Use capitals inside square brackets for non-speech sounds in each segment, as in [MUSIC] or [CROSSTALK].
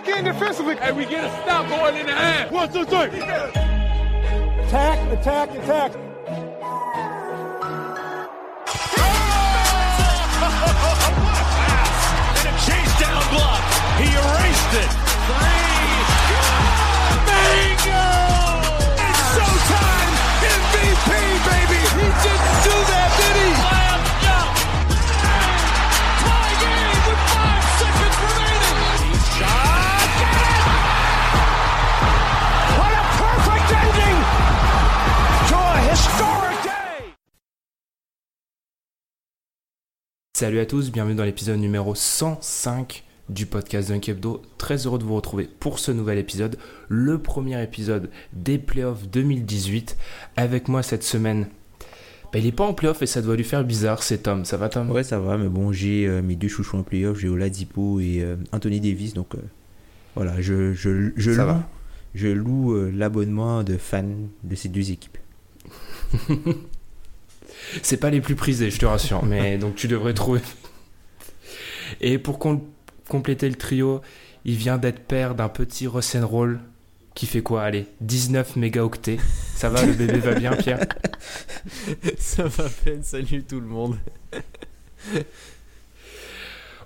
Lock in defensively. And we get a stop going in the half. One, two, three. Attack, attack, attack. And a chase down block. He erased it. Three. Bingo! It's showtime. MVP, baby. Salut à tous, bienvenue dans l'épisode numéro 105 du podcast Dunk Hebdo. Très heureux de vous retrouver pour ce nouvel épisode, le premier épisode des playoffs 2018. Avec moi cette semaine, bah, il est pas en playoff et ça doit lui faire bizarre, c'est Tom. Ça va Tom? Ouais, ça va, mais bon, j'ai euh, mes deux chouchous en playoff, j'ai Oladipo et euh, Anthony Davis, donc euh, voilà, je, je, je Ça loue, va. je loue euh, l'abonnement de fans de ces deux équipes. [LAUGHS] C'est pas les plus prisés, je te rassure, mais [LAUGHS] donc tu devrais trouver. Et pour com- compléter le trio, il vient d'être père d'un petit Roll qui fait quoi Allez, 19 mégaoctets. Ça va, le bébé va bien, Pierre? [LAUGHS] Ça va peine, salut tout le monde.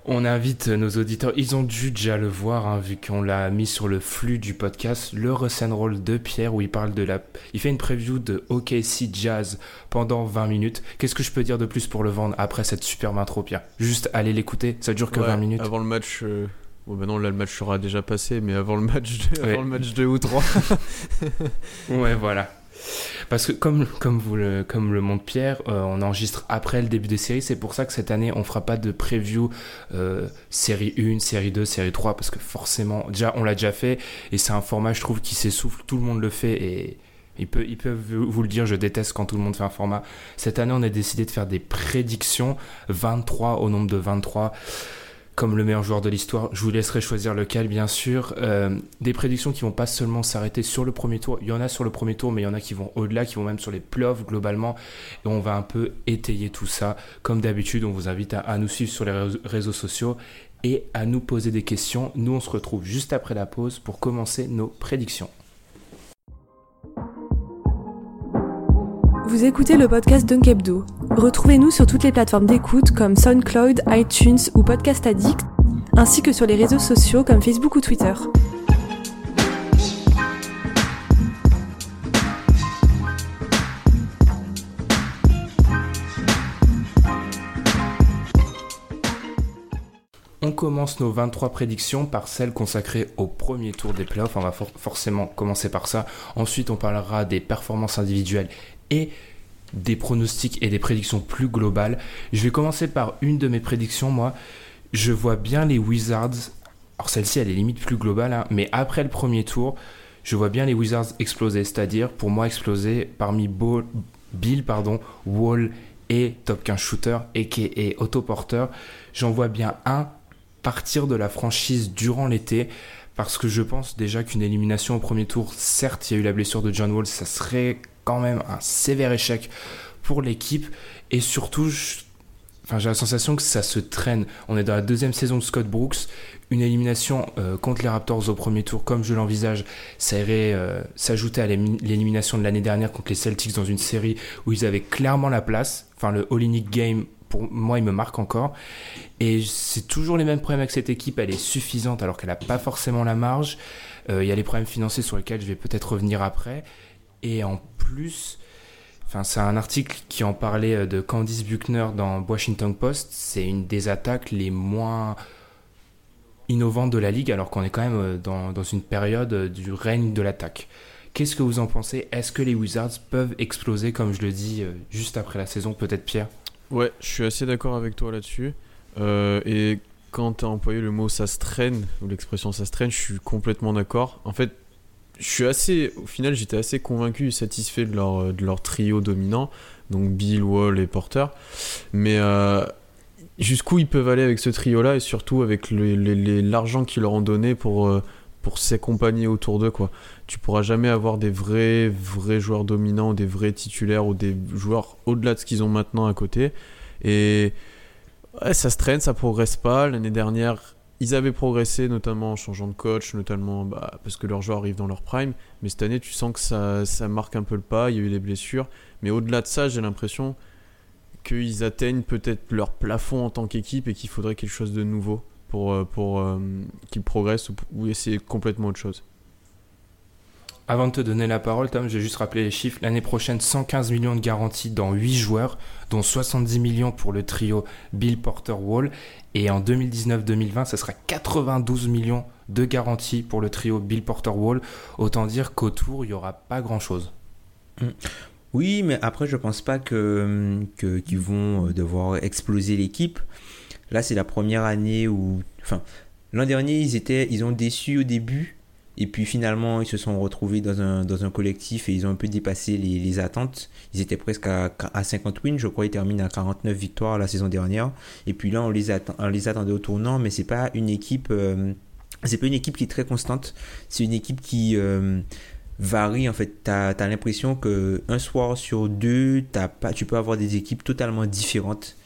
On invite nos auditeurs, ils ont dû déjà le voir, hein, vu qu'on l'a mis sur le flux du podcast, le Roll de Pierre, où il parle de la. Il fait une preview de OKC Jazz pendant 20 minutes. Qu'est-ce que je peux dire de plus pour le vendre après cette superbe intro, Pierre? Juste allez l'écouter, ça dure que Ouais, 20 minutes. Avant le match. euh, Bon, ben non, là le match sera déjà passé, mais avant le match 2, Ouais. avant le match 2 ou 3. [LAUGHS] Ouais, voilà. Parce que comme, comme, vous le, comme le montre Pierre, euh, on enregistre après le début des séries. C'est pour ça que cette année, on fera pas de preview euh, série 1, série 2, série 3. Parce que forcément, déjà, on l'a déjà fait. Et c'est un format, je trouve, qui s'essouffle. Tout le monde le fait. Et ils peuvent vous le dire, je déteste quand tout le monde fait un format. Cette année, on a décidé de faire des prédictions. 23 au nombre de 23 comme le meilleur joueur de l'histoire. Je vous laisserai choisir lequel, bien sûr. Euh, des prédictions qui vont pas seulement s'arrêter sur le premier tour. Il y en a sur le premier tour, mais il y en a qui vont au-delà, qui vont même sur les playoffs globalement. Et on va un peu étayer tout ça. Comme d'habitude, on vous invite à, nous suivre sur les réseaux sociaux et à nous poser des questions. Nous, on se retrouve juste après la pause pour commencer nos prédictions. Vous écoutez le podcast Dunk Hebdo. Retrouvez-nous sur toutes les plateformes d'écoute comme SoundCloud, iTunes ou Podcast Addict, ainsi que sur les réseaux sociaux comme Facebook ou Twitter. On commence nos 23 prédictions par celles consacrées au premier tour des playoffs. On va for- forcément commencer par ça. Ensuite, on parlera des performances individuelles et des pronostics et des prédictions plus globales. Je vais commencer par une de mes prédictions, moi. Je vois bien les Wizards. Alors celle-ci, elle est limite plus globale, hein, mais après le premier tour, je vois bien les Wizards exploser. C'est-à-dire, pour moi, exploser parmi Ball- Bill, pardon, Wall et Top 15 Shooter, et Otto Porter. J'en vois bien un partir de la franchise durant l'été parce que je pense déjà qu'une élimination au premier tour, certes, il y a eu la blessure de John Wall, ça serait quand même un sévère échec pour l'équipe et surtout, enfin, j'ai la sensation que ça se traîne. On est dans la deuxième saison de Scott Brooks. Une élimination euh, contre les Raptors au premier tour, comme je l'envisage, ça irait euh, s'ajouter à l'élimination de l'année dernière contre les Celtics dans une série où ils avaient clairement la place. Enfin, le All-in Game, pour moi, il me marque encore. Et c'est toujours les mêmes problèmes avec cette équipe. Elle est suffisante alors qu'elle n'a pas forcément la marge. Euh, Il y a les problèmes financiers sur lesquels je vais peut-être revenir après. Et en plus, c'est un article qui en parlait euh, de Candice Buckner dans Washington Post. C'est une des attaques les moins innovantes de la ligue alors qu'on est quand même euh, dans, une période euh, du règne de l'attaque. Qu'est-ce que vous en pensez? Est-ce que les Wizards peuvent exploser, comme je le dis, juste après la saison Peut-être Pierre? Ouais, je suis assez d'accord avec toi là-dessus. Et quand tu as employé le mot ça se traîne, ou l'expression ça se traîne, je suis complètement d'accord. En fait, je suis assez. Au final, j'étais assez convaincu et satisfait de leur, de leur trio dominant, donc Bill, Wall et Porter. Mais. Euh, jusqu'où ils peuvent aller avec ce trio-là et surtout avec l'argent qu'ils leur ont donné pour, euh, pour s'accompagner autour d'eux. Quoi. Tu pourras jamais avoir des vrais, vrais joueurs dominants, des vrais titulaires ou des joueurs au-delà de ce qu'ils ont maintenant à côté. Et ça se traîne, ça progresse pas. L'année dernière, ils avaient progressé, notamment en changeant de coach, notamment bah, parce que leurs joueurs arrivent dans leur prime. Mais cette année, tu sens que ça, marque un peu le pas. Il y a eu des blessures. Mais au-delà de ça, j'ai l'impression qu'ils atteignent peut-être leur plafond en tant qu'équipe et qu'il faudrait quelque chose de nouveau pour, euh, pour euh, qu'ils progressent ou, essayer complètement autre chose. Avant de te donner la parole, Tom, je vais juste rappeler les chiffres. L'année prochaine, 115 millions de garanties dans 8 joueurs, dont 70 millions pour le trio Bill Porter Wall. Et en 2019-2020, ce sera 92 millions de garanties pour le trio Bill Porter Wall. Autant dire qu'autour, il n'y aura pas grand-chose. Mm. Oui, mais après, je pense pas que qu'ils vont euh, devoir exploser l'équipe. Là, c'est la première année où, enfin, l'an dernier, ils étaient, ils ont déçu au début, et puis finalement, ils se sont retrouvés dans un, dans un collectif et ils ont un peu dépassé les, les attentes. Ils étaient presque à, à, 50 wins, je crois, ils terminent à 49 victoires la saison dernière. Et puis là, on les, attend, on les attendait au tournant, mais c'est pas une équipe. Euh, c'est pas une équipe qui est très constante. C'est une équipe qui, euh, varie en fait. Tu as, l'impression que un soir sur deux, as pas, tu peux avoir des équipes totalement différentes.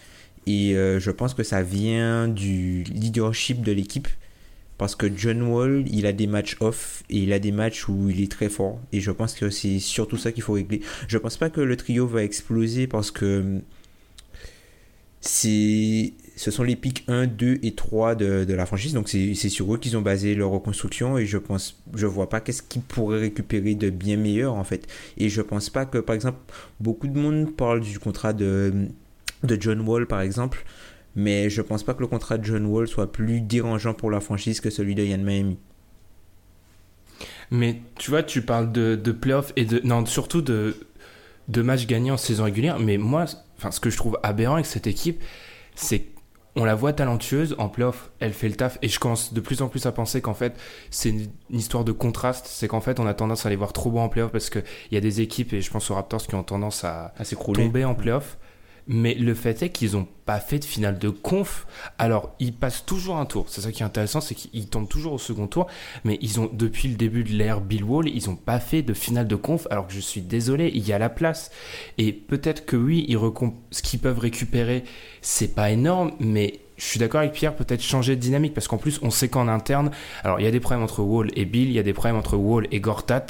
Et euh, je pense que ça vient du leadership de l'équipe. Parce que John Wall, il a des matchs off et il a des matchs où il est très fort. Et je pense que c'est surtout ça qu'il faut régler. Je pense pas que le trio va exploser parce que c'est ce sont les pics 1, 2 et 3 de, de la franchise. Donc c'est sur eux qu'ils ont basé leur reconstruction et je pense, je vois pas qu'est-ce qu'ils pourraient récupérer de bien meilleur en fait. Et je pense pas que, par exemple, beaucoup de monde parle du contrat de, de John Wall par exemple, mais je pense pas que le contrat de John Wall soit plus dérangeant pour la franchise que celui de Yann Miami. Mais tu vois, tu parles de, de playoffs et de. Non, surtout de, de matchs gagnés en saison régulière. Mais moi, enfin, ce que je trouve aberrant avec cette équipe, c'est on la voit talentueuse, en playoff, elle fait le taf, et je commence de plus en plus à penser qu'en fait, c'est une, histoire de contraste, c'est qu'en fait, on a tendance à les voir trop bons en playoff parce qu'il y a des équipes, et je pense aux Raptors, qui ont tendance à, à tomber en playoff. Mais le fait est qu'ils n'ont pas fait de finale de conf. Alors, ils passent toujours un tour. C'est ça qui est intéressant, c'est qu'ils tombent toujours au second tour. Mais ils ont, depuis le début de l'ère Bill Wall, ils n'ont pas fait de finale de conf. Alors que je suis désolé, il y a la place. Et peut-être que oui, ils ce qu'ils peuvent récupérer, c'est pas énorme, mais je suis d'accord avec Pierre, peut-être changer de dynamique parce qu'en plus, on sait qu'en interne, alors il y a des problèmes entre Wall et Bill, il y a des problèmes entre Wall et Gortat.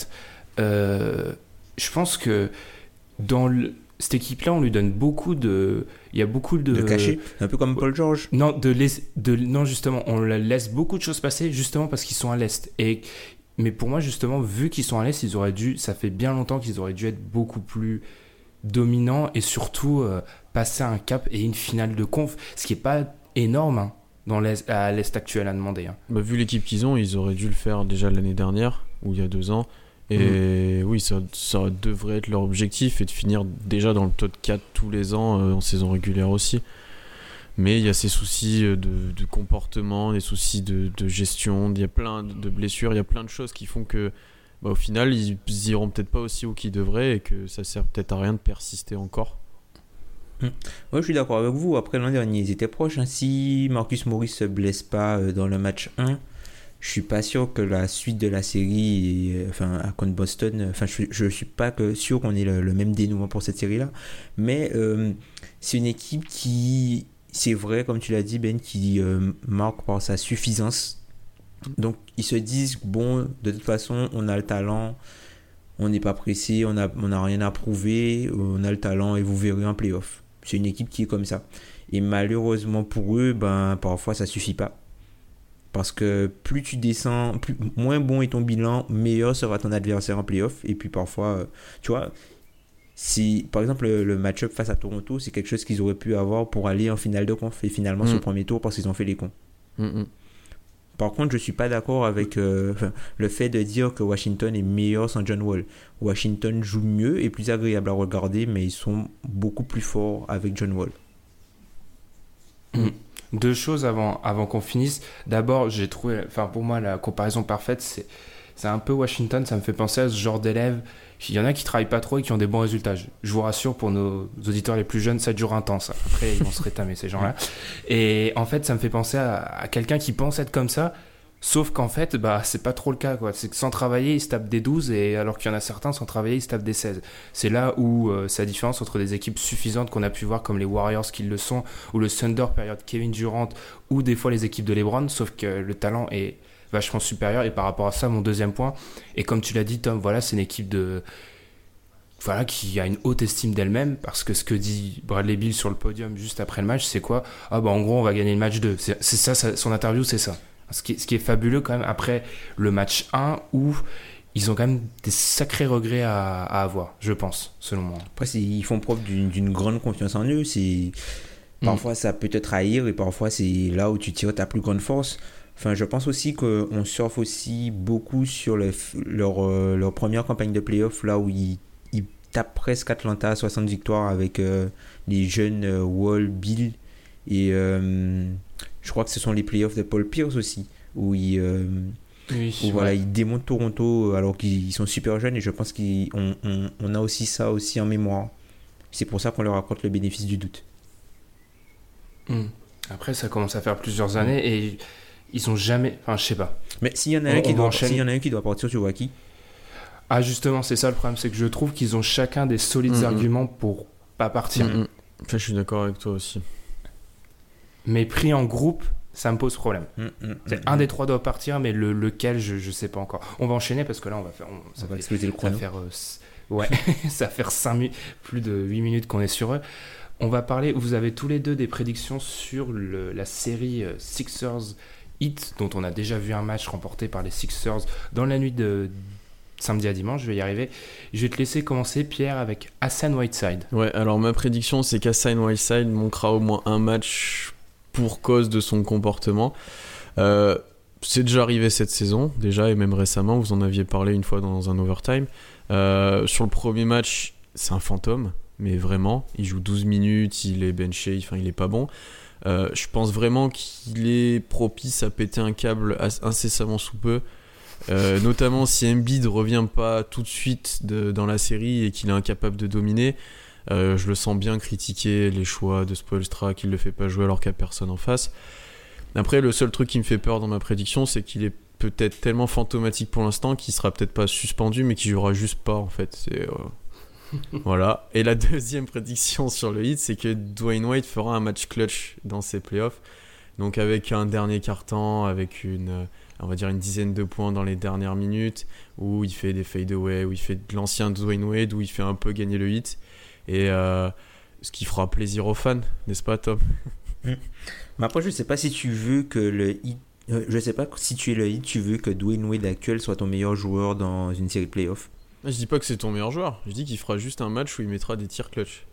Euh, je pense que dans le cette équipe-là, on lui donne beaucoup de. Il y a beaucoup de. De cachets, un peu comme Paul George. Non, de, de non justement, on laisse beaucoup de choses passer justement parce qu'ils sont à l'est. Et mais pour moi justement, vu qu'ils sont à l'est, ils auraient dû. Ça fait bien longtemps qu'ils auraient dû être beaucoup plus dominants et surtout euh, passer un cap et une finale de conf, ce qui est pas énorme hein, dans à l'est actuel à demander. Hein. Bah, vu l'équipe qu'ils ont, ils auraient dû le faire déjà l'année dernière ou il y a deux ans. Et mm. oui, ça, ça, devrait être leur objectif et de finir déjà dans le top 4 tous les ans euh, en saison régulière aussi. Mais il y a ces soucis euh, de, de comportement, des soucis de, de, gestion, il y a plein de blessures, il y a plein de choses qui font que bah, au final ils, iront peut-être pas aussi haut qu'ils devraient et que ça sert peut-être à rien de persister encore. Mm. Moi je suis d'accord avec vous. Après l'an dernier, ils étaient proches. Hein. Si Marcus Morris se blesse pas euh, dans le match 1, je suis pas sûr que la suite de la série, enfin, à contre Boston, enfin, je, je suis pas que sûr qu'on ait le, même dénouement pour cette série-là. Mais euh, c'est une équipe qui, c'est vrai, comme tu l'as dit, Ben, qui euh, marque par sa suffisance. Donc, ils se disent, bon, de toute façon, on a le talent, on n'est pas pressé, on n'a rien à prouver, on a le talent et vous verrez en playoff. C'est une équipe qui est comme ça. Et malheureusement pour eux, ben, parfois, ça suffit pas. Parce que plus tu descends, plus, moins bon est ton bilan, meilleur sera ton adversaire en playoff. Et puis parfois, euh, tu vois, si par exemple le, match-up face à Toronto, c'est quelque chose qu'ils auraient pu avoir pour aller en finale de conf. Et finalement, sur le mm. premier tour, parce qu'ils ont fait les cons. Mm, mm. Par contre, je suis pas d'accord avec euh, [LAUGHS] le fait de dire que Washington est meilleur sans John Wall. Washington joue mieux et plus agréable à regarder, mais ils sont beaucoup plus forts avec John Wall. Deux choses avant, avant qu'on finisse. D'abord, j'ai trouvé, enfin pour moi, la comparaison parfaite, c'est, c'est un peu Washington. Ça me fait penser à ce genre d'élèves. Il y en a qui travaillent pas trop et qui ont des bons résultats. Je, je vous rassure, pour nos auditeurs les plus jeunes, ça dure un temps. Ça. Après, ils vont se rétamer ces gens-là. [LAUGHS] Et en fait, ça me fait penser à, à quelqu'un qui pense être comme ça. Sauf qu'en fait, bah, c'est pas trop le cas, quoi. C'est que sans travailler, ils se tapent des 12, et alors qu'il y en a certains, sans travailler, ils se tapent des 16. C'est là où euh, c'est la différence entre des équipes suffisantes qu'on a pu voir, comme les Warriors qui le sont, ou le Thunder, période Kevin Durant, ou des fois les équipes de LeBron, sauf que le talent est vachement supérieur, et par rapport à ça, mon deuxième point, et comme tu l'as dit, Tom, voilà, c'est une équipe de. Voilà, qui a une haute estime d'elle-même, parce que ce que dit Bradley Bill sur le podium juste après le match, c'est quoi? Ah, bah en gros, on va gagner le match 2. C'est c'est ça, ça, son interview, c'est ça. Ce qui, est, ce qui est fabuleux quand même après le match 1 où ils ont quand même des sacrés regrets à, à avoir, je pense, selon moi. Après, ils font preuve d'une grande confiance en eux. C'est Parfois, ça peut te trahir et parfois, c'est là où tu tires ta plus grande force. Enfin, je pense aussi qu'on surfe aussi beaucoup sur le f- leur, euh, leur première campagne de playoff, là où ils, ils tapent presque Atlanta à 60 victoires avec euh, les jeunes euh, Wall, Bill. Et je crois que ce sont les playoffs de Paul Pierce aussi, où ils, euh, Oui, où, voilà, ils démontent Toronto alors qu'ils sont super jeunes et je pense qu'on on, on a aussi ça aussi en mémoire. C'est pour ça qu'on leur accorde le bénéfice du doute. Hmm. Après, ça commence à faire plusieurs années et ils ont jamais. Enfin, je sais pas. Mais s'il y en a un qui doit, s'il y en a un qui doit partir, tu vois qui? Ah, justement, c'est ça le problème, c'est que je trouve qu'ils ont chacun des solides Mhm. arguments pour pas partir. Enfin, je suis d'accord avec toi aussi. Mais pris en groupe, ça me pose problème. Mm, C'est un des trois doit partir, mais le, lequel, je, je sais pas encore. On va enchaîner parce que là, on va faire. on- Ça va fait- exploser le Ça va chrono. faire, euh, ouais, [LAUGHS] ça va faire 5 minutes, plus de 8 minutes qu'on est sur eux. On va parler, vous avez tous les deux des prédictions sur le- la série euh, Sixers Heat, dont on a déjà vu un match remporté par les Sixers dans la nuit de samedi à dimanche, je vais y arriver. Je vais te laisser commencer, Pierre, avec Hassan Whiteside. Ouais, alors ma prédiction, c'est qu'Hassan Whiteside manquera au moins un match pour cause de son comportement. Euh, c'est déjà arrivé cette saison, déjà, et même récemment, vous en aviez parlé une fois dans un overtime. Euh, sur le premier match, c'est un fantôme, mais vraiment, il joue 12 minutes, il est benché, enfin, il est pas bon. Euh, je pense vraiment qu'il est propice à péter un câble incessamment sous peu. Notamment si Embiid revient pas tout de suite dans la série et qu'il est incapable de dominer. Euh, je le sens bien critiquer les choix de Spoelstra qu'il ne le fait pas jouer alors qu'il n'y a personne en face. Après, le seul truc qui me fait peur dans ma prédiction, c'est qu'il est peut-être tellement fantomatique pour l'instant qu'il sera peut-être pas suspendu, mais qu'il jouera juste pas en fait. Euh, [LAUGHS] voilà. Et la deuxième prédiction sur le hit, c'est que Dwayne Wade fera un match clutch dans ses playoffs. Donc avec un dernier carton, avec une, euh, on va dire une dizaine de points dans les dernières minutes, où il fait des fadeaway, où il fait de l'ancien Dwayne Wade, où il fait un peu gagner le hit. Et euh, ce qui fera plaisir aux fans, n'est-ce pas Tom? Mais après, je sais pas si tu veux que le hit. euh, Je sais pas si tu es le hit, tu veux que Dwayne Wade actuel soit ton meilleur joueur dans une série de playoffs? Je dis pas que c'est ton meilleur joueur, je dis qu'il fera juste un match où il mettra des tirs clutch.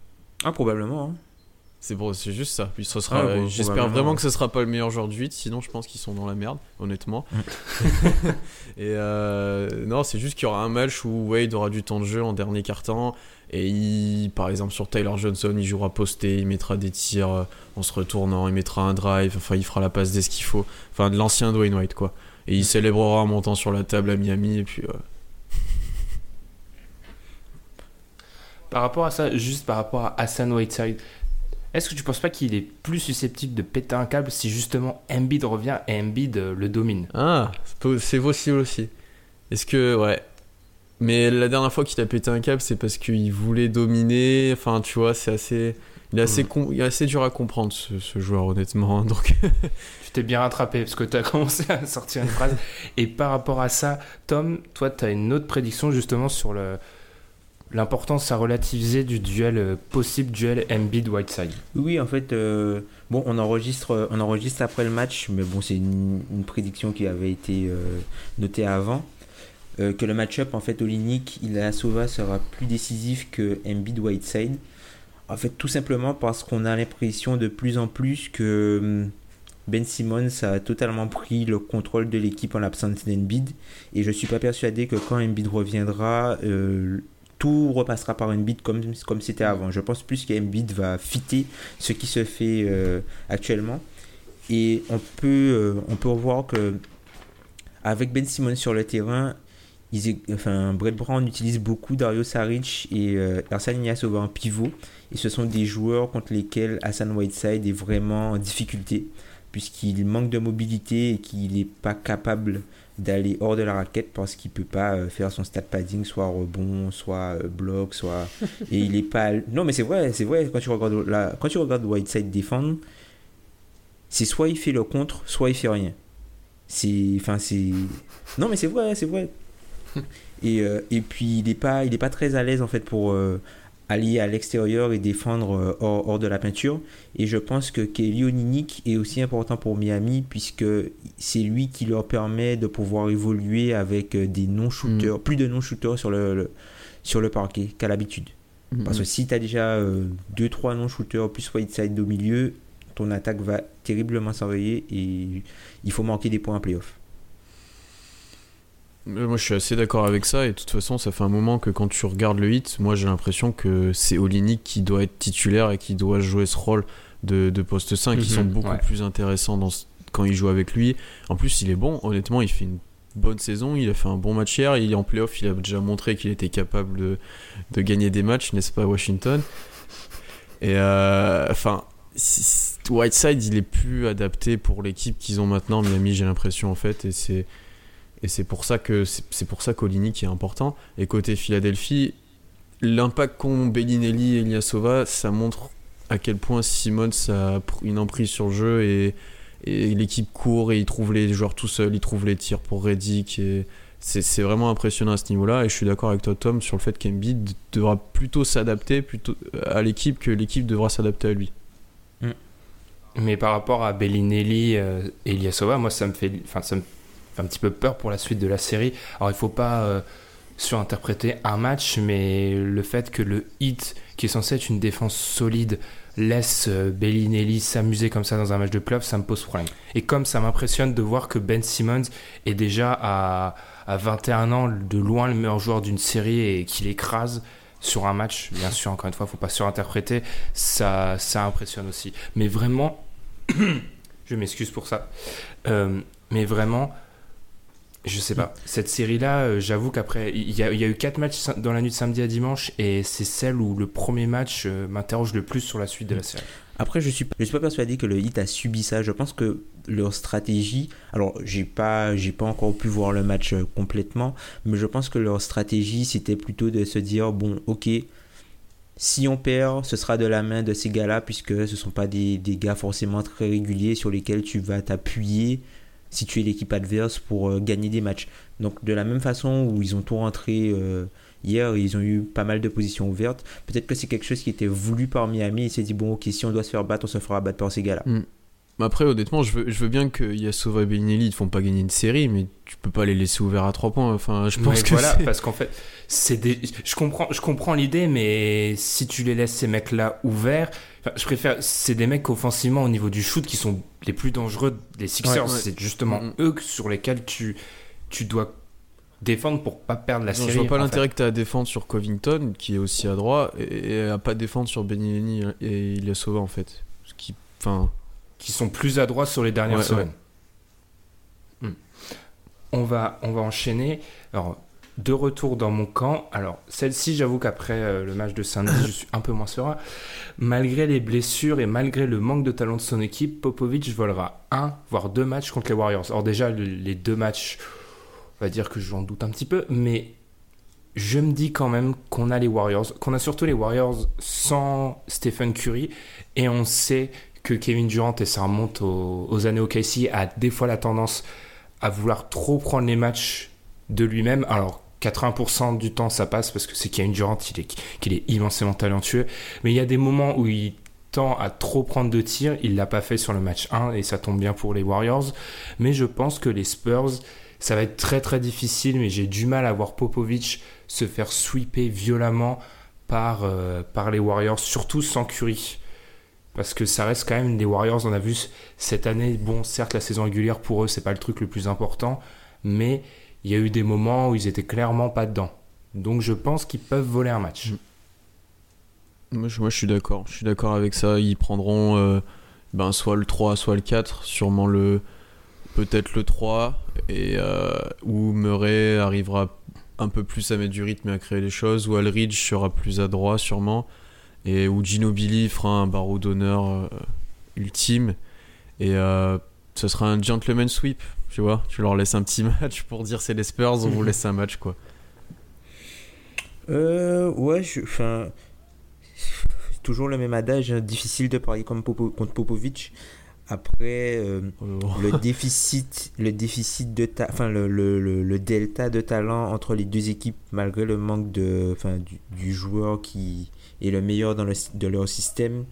Ah, probablement. hein. C'est bon, c'est juste ça. Puis ce sera, Ah, bon, j'espère probablement, vraiment ouais. que ce sera pas le meilleur joueur du 8, sinon je pense qu'ils sont dans la merde, honnêtement. [LAUGHS] et euh, non, c'est juste qu'il y aura un match où Wade aura du temps de jeu en dernier quart-temps et il, par exemple sur Tyler Johnson, il jouera posté, il mettra des tirs euh, en se retournant, il mettra un drive, enfin il fera la passe dès ce qu'il faut, enfin de l'ancien Dwayne Wade quoi. Et il célébrera en montant sur la table à Miami et puis euh, Par rapport à ça, juste par rapport à Hassan Whiteside, est-ce que tu penses pas qu'il est plus susceptible de péter un câble si justement Embiid revient et Embiid euh, le domine? Ah, c'est po- c'est possible aussi. Est-ce que, ouais. Mais la dernière fois qu'il a pété un câble, c'est parce qu'il voulait dominer. Enfin, tu vois, c'est assez. Il est assez, Mm. com- il est assez dur à comprendre, ce, ce joueur, honnêtement. Donc, [LAUGHS] Tu t'es bien rattrapé parce que tu as commencé à sortir une phrase. [LAUGHS] Et par rapport à ça, Tom, toi, tu as une autre prédiction justement sur le l'importance à relativiser du duel euh, possible duel Embiid-Whiteside. Oui, en fait, euh, bon, on enregistre, on enregistre après le match, mais bon, c'est une, prédiction qui avait été euh, notée avant. euh, que le match-up, en fait, Olinik, Ilyasova sera plus décisif que Embiid Whiteside. En fait, tout simplement parce qu'on a l'impression de plus en plus que hum, Ben Simmons a totalement pris le contrôle de l'équipe en l'absence d'Embiid. Et je suis pas persuadé que quand Embiid reviendra, euh, tout repassera par Embiid comme comme c'était avant. Je pense plus qu'Embiid va fitter ce qui se fait euh, actuellement et on peut euh, on peut voir que avec Ben Simmons sur le terrain, ils, enfin, Brett Brown utilise beaucoup Dario Saric et euh, Ersan Ilyasova en pivot. Et ce sont des joueurs contre lesquels Hassan Whiteside est vraiment en difficulté, puisqu'il manque de mobilité et qu'il n'est pas capable d'aller hors de la raquette parce qu'il peut pas euh, faire son stat padding soit rebond soit euh, bloc soit [LAUGHS] et il est pas non mais c'est vrai c'est vrai quand tu regardes la... quand tu regardes Whiteside défendre c'est soit il fait le contre soit il fait rien. C'est enfin c'est non mais c'est vrai c'est vrai. [LAUGHS] Et, euh, et puis il est pas il est pas très à l'aise en fait pour euh, aller à l'extérieur et défendre euh, hors, hors de la peinture. Et je pense que Kelly est aussi important pour Miami puisque c'est lui qui leur permet de pouvoir évoluer avec des non-shooters plus de non-shooters sur le, le- sur le parquet qu'à l'habitude. Parce que si tu as déjà 2-3 non-shooters plus Whiteside au milieu, ton attaque va terriblement s'enrayer et il faut manquer des points en playoff. Euh, Moi, je suis assez d'accord avec ça. Et de toute façon, ça fait un moment que quand tu regardes le hit, moi, j'ai l'impression que c'est Olinik qui doit être titulaire et qui doit jouer ce rôle de, de poste 5 qui Mhm, sont beaucoup ouais. plus intéressants dans ce- quand il joue avec lui. En plus, il est bon. Honnêtement, il fait une bonne saison. Il a fait un bon match hier. Il est en playoff. Il a déjà montré qu'il était capable de, de gagner des matchs, n'est-ce pas, Washington? Et euh, enfin, si- si- Whiteside, il est plus adapté pour l'équipe qu'ils ont maintenant, Miami, j'ai l'impression, en fait. Et c'est. Et c'est pour ça que c'est pour ça qu'Olinik est important. Et côté Philadelphie, l'impact qu'ont Bellinelli et Ilyasova, ça montre à quel point Simmons a une emprise sur le jeu et, et l'équipe court et il trouve les joueurs tout seul, il trouve les tirs pour Reddick c'est vraiment impressionnant à ce niveau-là. Et je suis d'accord avec toi Tom sur le fait qu'Embiid devra plutôt s'adapter à l'équipe que l'équipe devra s'adapter à lui. Mais par rapport à Bellinelli euh, et Ilyasova, moi ça me fait, enfin ça me un petit peu peur pour la suite de la série. Alors il faut pas euh, surinterpréter un match, mais le fait que le hit, qui est censé être une défense solide, laisse euh, Bellinelli s'amuser comme ça dans un match de playoff, ça me pose problème. Et comme ça m'impressionne de voir que Ben Simmons est déjà à, à 21 ans de loin le meilleur joueur d'une série et qu'il écrase sur un match, bien sûr, encore une fois, faut pas surinterpréter, ça, ça impressionne aussi. Mais vraiment, [COUGHS] je m'excuse pour ça, Euh, mais vraiment, je sais pas, cette série-là, euh, j'avoue qu'après, il y, a- il y a eu quatre matchs dans la nuit de samedi à dimanche, et c'est celle où le premier match euh, m'interroge le plus sur la suite de la série. Après, je suis, je suis pas persuadé que le Heat a subi ça. Je pense que leur stratégie, alors j'ai pas, j'ai pas encore pu voir le match euh, complètement, mais je pense que leur stratégie c'était plutôt de se dire bon, ok, si on perd, ce sera de la main de ces gars-là, puisque ce sont pas des, des gars forcément très réguliers sur lesquels tu vas t'appuyer si tu es l'équipe adverse pour euh, gagner des matchs. Donc de la même façon où ils ont tout rentré euh, hier, ils ont eu pas mal de positions ouvertes. Peut-être que c'est quelque chose qui était voulu par Miami. Il s'est dit bon ok, si on doit se faire battre, on se fera battre par ces gars-là. Mais après, honnêtement, je veux, je veux bien que Yasova et Bellinelli ne font pas gagner une série, mais tu peux pas les laisser ouverts à 3 points. Enfin, je pense Ouais, que voilà, parce qu'en fait, c'est des... je comprends, je comprends l'idée, mais si tu les laisses ces mecs-là ouverts, enfin, je préfère, c'est des mecs offensivement au niveau du shoot qui sont les plus dangereux des Sixers. Ouais, ouais. C'est justement Mhm. eux sur lesquels tu, tu dois défendre pour pas perdre la Non, série. je vois pas l'intérêt que tu as à défendre sur Covington, qui est aussi à droit, et, et à pas défendre sur Bellinelli et Ilyasova, en fait. Ce qui, enfin, Qui sont plus adroits sur les dernières Ouais, semaines. Hmm. On va, on va enchaîner. Alors, de retour dans mon camp. Alors, celle-ci, j'avoue qu'après euh, le match de samedi, je suis un peu moins serein. Malgré les blessures et malgré le manque de talent de son équipe, Popovic volera un, voire deux matchs contre les Warriors. Alors déjà, le- les deux matchs, on va dire que j'en doute un petit peu, mais je me dis quand même qu'on a les Warriors, qu'on a surtout les Warriors sans Stephen Curry, et on sait que Kevin Durant, et ça remonte aux, aux années au KC, a des fois la tendance à vouloir trop prendre les matchs de lui-même. Alors, 80% du temps, ça passe parce que c'est Kevin Durant, il est, qu'il est immensément talentueux. Mais il y a des moments où il tend à trop prendre de tirs. Il l'a pas fait sur le match 1 et ça tombe bien pour les Warriors. Mais je pense que les Spurs, ça va être très très difficile. Mais j'ai du mal à voir Popovic se faire sweeper violemment par, euh, par les Warriors, surtout sans Curry. Parce que ça reste quand même des Warriors, on a vu cette année, bon, certes, la saison régulière pour eux, c'est pas le truc le plus important, mais il y a eu des moments où ils étaient clairement pas dedans. Donc je pense qu'ils peuvent voler un match. Moi, je, moi, je suis d'accord. Je suis d'accord avec ça. Ils prendront euh, ben, soit le 3, soit le 4. Sûrement le. Peut-être le 3. Et, euh, où Murray arrivera un peu plus à mettre du rythme et à créer les choses. Ou Alridge sera plus adroit, sûrement. Et où Ginobili fera un barreau d'honneur euh, ultime. Et euh, ce sera un gentleman sweep. Tu vois, tu leur laisses un petit [LAUGHS] match pour dire c'est les Spurs, on vous [LAUGHS] laisse un match quoi. Euh, ouais, je, enfin, toujours le même adage, hein, difficile de parier comme Popo- contre Popovic. Après, euh, Oh. le [LAUGHS] déficit, le déficit de ta, enfin le, le, le, le delta de talent entre les deux équipes, malgré le manque de, enfin du, du joueur qui est le meilleur dans de leur système,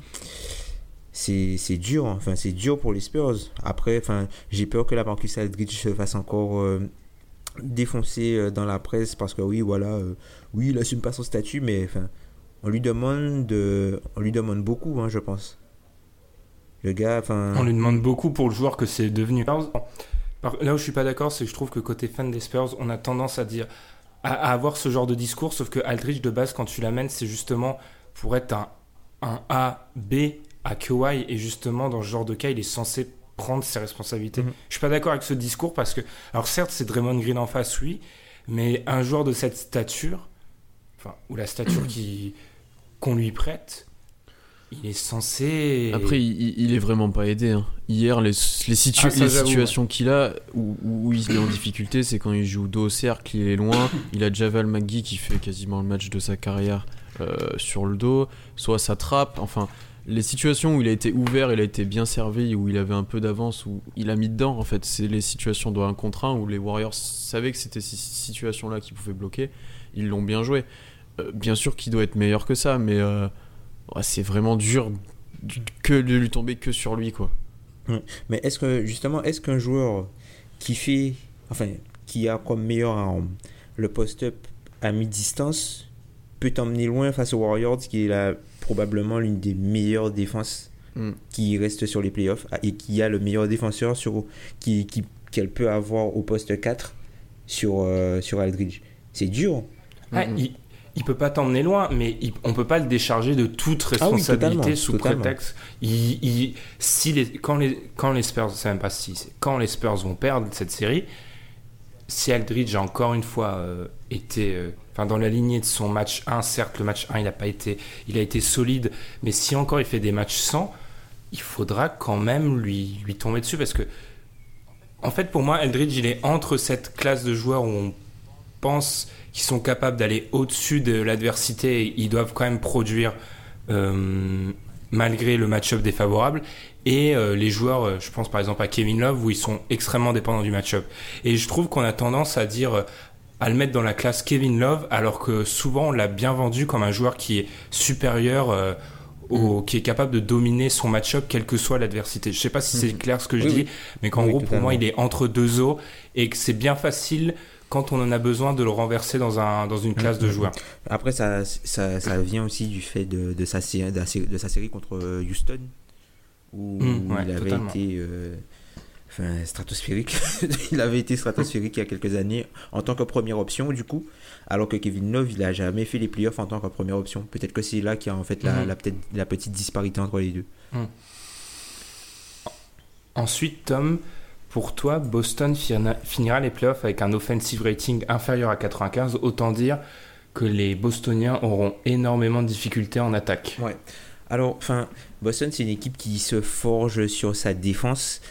c'est dur. Enfin, c'est dur pour les Spurs. Après, enfin, j'ai peur que la Marcus Aldridge se fasse encore euh, défoncer euh, dans la presse parce que oui, voilà, euh, oui, il assume pas son statut, mais enfin, on lui demande de, on lui demande beaucoup, hein, je pense. Le gars, enfin. On lui demande beaucoup pour le joueur que c'est devenu. Là où je suis pas d'accord, c'est que je trouve que côté fan des Spurs, on a tendance à dire à, à avoir ce genre de discours, sauf que Aldridge de base, quand tu l'amènes, c'est justement pour être un, un A, B à Kawhi, et justement dans ce genre de cas, il est censé prendre ses responsabilités. Mhm. Je suis pas d'accord avec ce discours parce que, alors certes, c'est Draymond Green en face, oui, mais un joueur de cette stature, enfin, ou la stature [CLEARS THROAT] qui qu'on lui prête, il est censé. Après, il, il- est vraiment pas aidé. hein. Hier, les, les, situ- Ah, les situations qu'il a où, où il est en difficulté, c'est quand il joue dos au cercle, il est loin. Il a Javal McGee qui fait quasiment le match de sa carrière euh, sur le dos. Soit ça trappe. Enfin, les situations où il a été ouvert, il a été bien servi, où il avait un peu d'avance, où il a mis dedans. En fait, c'est les situations de 1 contre 1 où les Warriors savaient que c'était ces situations-là qui pouvaient bloquer. Ils l'ont bien joué. Euh, bien sûr qu'il doit être meilleur que ça, mais euh, ouais, c'est vraiment dur du- que de lui tomber que sur lui quoi. Mais est-ce que justement, est-ce qu'un joueur qui fait, enfin, qui a comme meilleur arme le post-up à mi-distance peut t'emmener loin face aux Warriors, qui est la, probablement l'une des meilleures défenses Mm. qui reste sur les playoffs ah, et qui a le meilleur défenseur sur qui qui- qu'elle peut avoir au poste 4 sur euh, sur Aldridge? C'est dur. Ah, il, il peut pas t'emmener loin, mais il- on peut pas le décharger de toute Ah oui, responsabilité totalement, sous totalement. prétexte. Il, il- si les, quand, les, quand les Spurs, c'est même pas si, quand les Spurs vont perdre cette série, si Aldridge a encore une fois euh, été, euh, enfin dans la lignée de son match 1, certes le match 1 il a pas été, il a été solide, mais si encore il fait des matchs 100, il faudra quand même lui, lui tomber dessus parce que en fait, pour moi, Eldridge, il est entre cette classe de joueurs où on pense qu'ils sont capables d'aller au-dessus de l'adversité ils doivent quand même produire euh, malgré le match-up défavorable. Et euh, les joueurs, euh, je pense par exemple à Kevin Love, où ils sont extrêmement dépendants du match-up. Et je trouve qu'on a tendance à dire, euh, à le mettre dans la classe Kevin Love, alors que souvent on l'a bien vendu comme un joueur qui est supérieur. euh, au- qui est capable de dominer son match-up quelle que soit l'adversité. Je sais pas si c'est clair ce que je Oui, dis, oui. mais qu'en Oui, gros pour moi il est entre deux eaux et que c'est bien facile quand on en a besoin de le renverser dans, un, dans une classe de joueurs. Après, ça, ça, ça vient aussi du fait de, de, sa, de, sa série contre euh, Houston, où Mm, ouais, il avait totalement. été euh, enfin, stratosphérique. [LAUGHS] il avait été stratosphérique il y a quelques années en tant que première option, du coup, alors que Kevin Love, il a jamais fait les playoffs en tant que première option. Peut-être que c'est là qu'il y a en fait la, Mhm. la, petite disparité entre les deux. Ensuite, Tom, pour toi, Boston finira les playoffs avec un offensive rating inférieur à 95, autant dire que les Bostoniens auront énormément de difficultés en attaque. Alors, enfin, Boston, c'est une équipe qui se forge sur sa défense.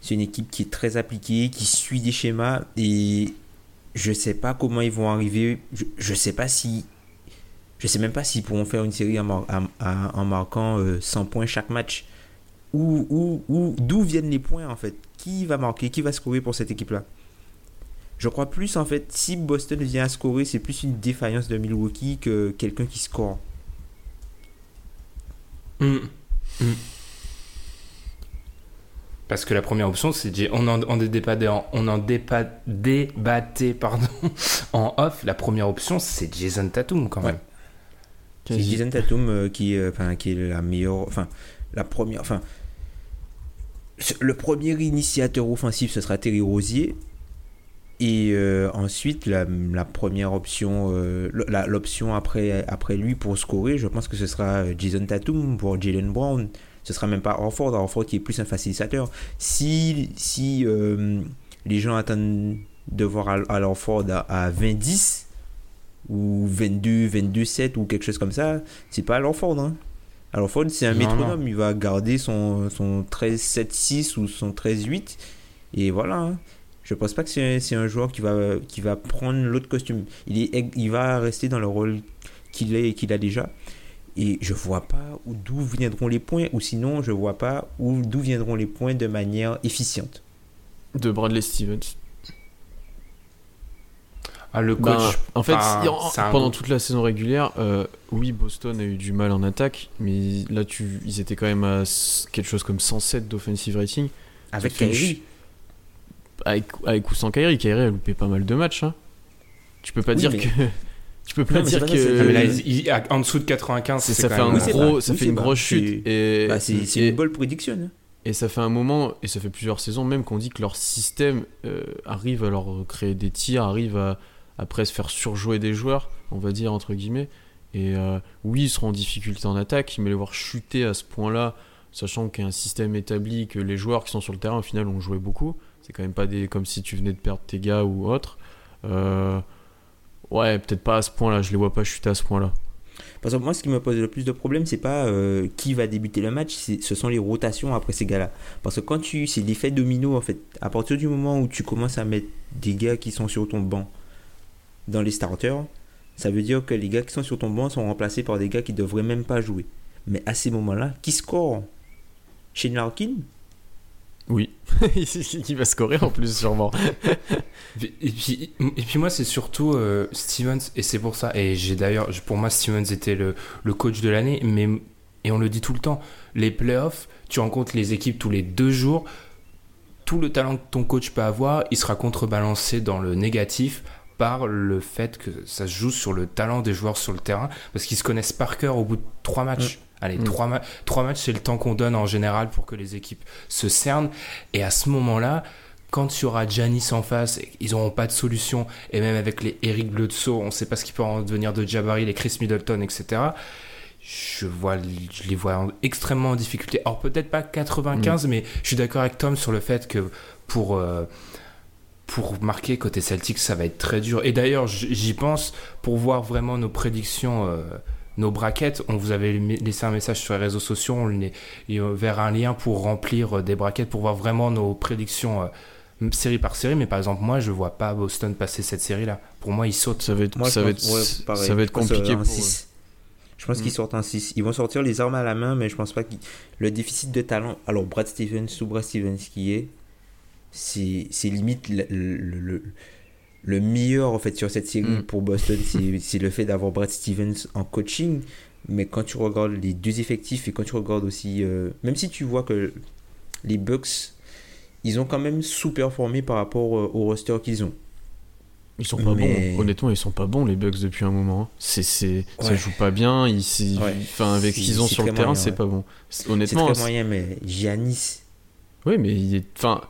C'est une équipe qui est très appliquée, qui suit des schémas. Et je sais pas comment ils vont arriver. Je, je sais pas si. Je sais même pas s'ils pourront faire une série en, mar- en- en- en marquant euh, 100 points chaque match. Où, où, où- d'où viennent les points en fait? Qui va marquer? Qui va scorer pour cette équipe-là? Je crois plus en fait, si Boston vient à scorer, c'est plus une défaillance de Milwaukee que quelqu'un qui score. Mm. Mm. Parce que la première option, c'est on en, on débattait, en, on en dépa- débattait pardon, [LAUGHS] en off. La première option, c'est Jason Tatum quand même. C'est. Jason Tatum euh, qui, enfin, qui est la meilleure, enfin la première, enfin le premier initiateur offensif ce sera Terry Rosier, Et euh, ensuite, la, première option, euh, l'option après, après lui pour scorer, je pense que ce sera Jason Tatum pour Jalen Brown. Ce sera même pas Orford, Orford qui est plus un facilitateur. Si, si euh, les gens attendent de voir Al, Horford à, à 20-10 ou 22, 22-7 ou quelque chose comme ça, c'est pas Al Horford. Hein. Al Horford, c'est un Non, métronome. Il va garder son, son 13-7-6 ou son 13-8. Et voilà. hein. Je pense pas que c'est un joueur qui va, qui va prendre l'autre costume. Il, est, il va rester dans le rôle qu'il est qu'il a déjà. Et je vois pas où- d'où viendront les points, ou sinon je vois pas où d'où viendront les points de manière efficiente. De Bradley Stevens. Ah, le coach. Ben, en fait, en- pendant toute la saison régulière, euh, oui, Boston a eu du mal en attaque, mais là, tu, ils étaient quand même à quelque chose comme 107 d'offensive rating. Avec Kyrie. Avec, avec ou sans Kyrie, Kyrie a loupé pas mal de matchs. hein. Tu peux pas Oui, dire mais- que. [LAUGHS] Tu peux pas Non, dire pas que. Ah, mais là, il- il- en dessous de 95, c'est- ça quand fait un gros, ça oui, fait une grosse chute. Et, Bah, c'est et- une bonne prédiction. hein. Et ça fait un moment, et ça fait plusieurs saisons même, qu'on dit que leur système euh, arrive à leur créer des tirs, arrive à après se faire surjouer des joueurs, on va dire entre guillemets. Et euh, oui, ils seront en difficulté en attaque, mais les voir chuter à ce point-là, sachant qu'il y a un système établi, que les joueurs qui sont sur le terrain au final ont joué beaucoup, c'est quand même pas des comme si tu venais de perdre tes gars ou autre. Euh, ouais, peut-être pas à ce point-là, je les vois pas chuter à ce point-là. Parce que moi, ce qui me pose le plus de problèmes, c'est pas euh, qui va débuter le match, ce sont les rotations après ces gars-là. Parce que quand tu. C'est l'effet domino, en fait. À partir du moment où tu commences à mettre des gars qui sont sur ton banc dans les starters, ça veut dire que les gars qui sont sur ton banc sont remplacés par des gars qui devraient même pas jouer. Mais à ces moments-là, qui score? Shane Larkin? Oui, [LAUGHS] qui va scorer en plus sûrement. Et puis, et puis moi, c'est surtout euh, Stevens, et c'est pour ça. Et j'ai d'ailleurs, pour moi, Stevens était le, le coach de l'année, mais et on le dit tout le temps, les playoffs, tu rencontres les équipes tous les deux jours. Tout le talent que ton coach peut avoir, il sera contrebalancé dans le négatif par le fait que ça se joue sur le talent des joueurs sur le terrain, parce qu'ils se connaissent par cœur au bout de trois matchs. Allez, Mm. trois, ma- trois matchs, c'est le temps qu'on donne en général pour que les équipes se cernent. Et à ce moment-là, quand il y aura Janis en face, ils n'auront pas de solution, et même avec les Eric Bledsoe, on ne sait pas ce qui peut en devenir de Jabari, les Chris Middleton, etc. Je, vois, je les vois en- extrêmement en difficulté. Alors peut-être pas 95, mais je suis d'accord avec Tom sur le fait que pour, euh, pour marquer côté Celtics, ça va être très dur. Et d'ailleurs, j'y pense pour voir vraiment nos prédictions. euh, nos braquettes, on vous avait laissé un message sur les réseaux sociaux, on les- euh, vers un lien pour remplir euh, des braquettes, pour voir vraiment nos prédictions euh, série par série. Mais par exemple, moi, je vois pas Boston passer cette série-là. Pour moi, ils sautent. Ça va être, Moi, ça va être, ouais, ça va être compliqué pour. Je pense Mm. qu'ils sortent en 6. Ils vont sortir les armes à la main, mais je pense pas que le déficit de talent. Alors, Brad Stevens, sous Brad Stevens qui est, c'est c'est limite le, le, le- le meilleur en fait sur cette série Mm. pour Boston. c'est- [LAUGHS] C'est le fait d'avoir Brad Stevens en coaching. Mais quand tu regardes les deux effectifs et quand tu regardes aussi. euh, même si tu vois que les Bucks, ils ont quand même sous-performé par rapport euh, au roster qu'ils ont. Ils sont pas Mais- bons. Honnêtement, ils sont pas bons les Bucks depuis un moment. C'est, c'est, ça Ouais. joue pas bien. Ils, Ouais. enfin, avec ce qu'ils ont sur le terrain, c'est ouais. pas bon. C'est Honnêtement, très c'est- moyen, mais Giannis. Oui, mais il est... enfin,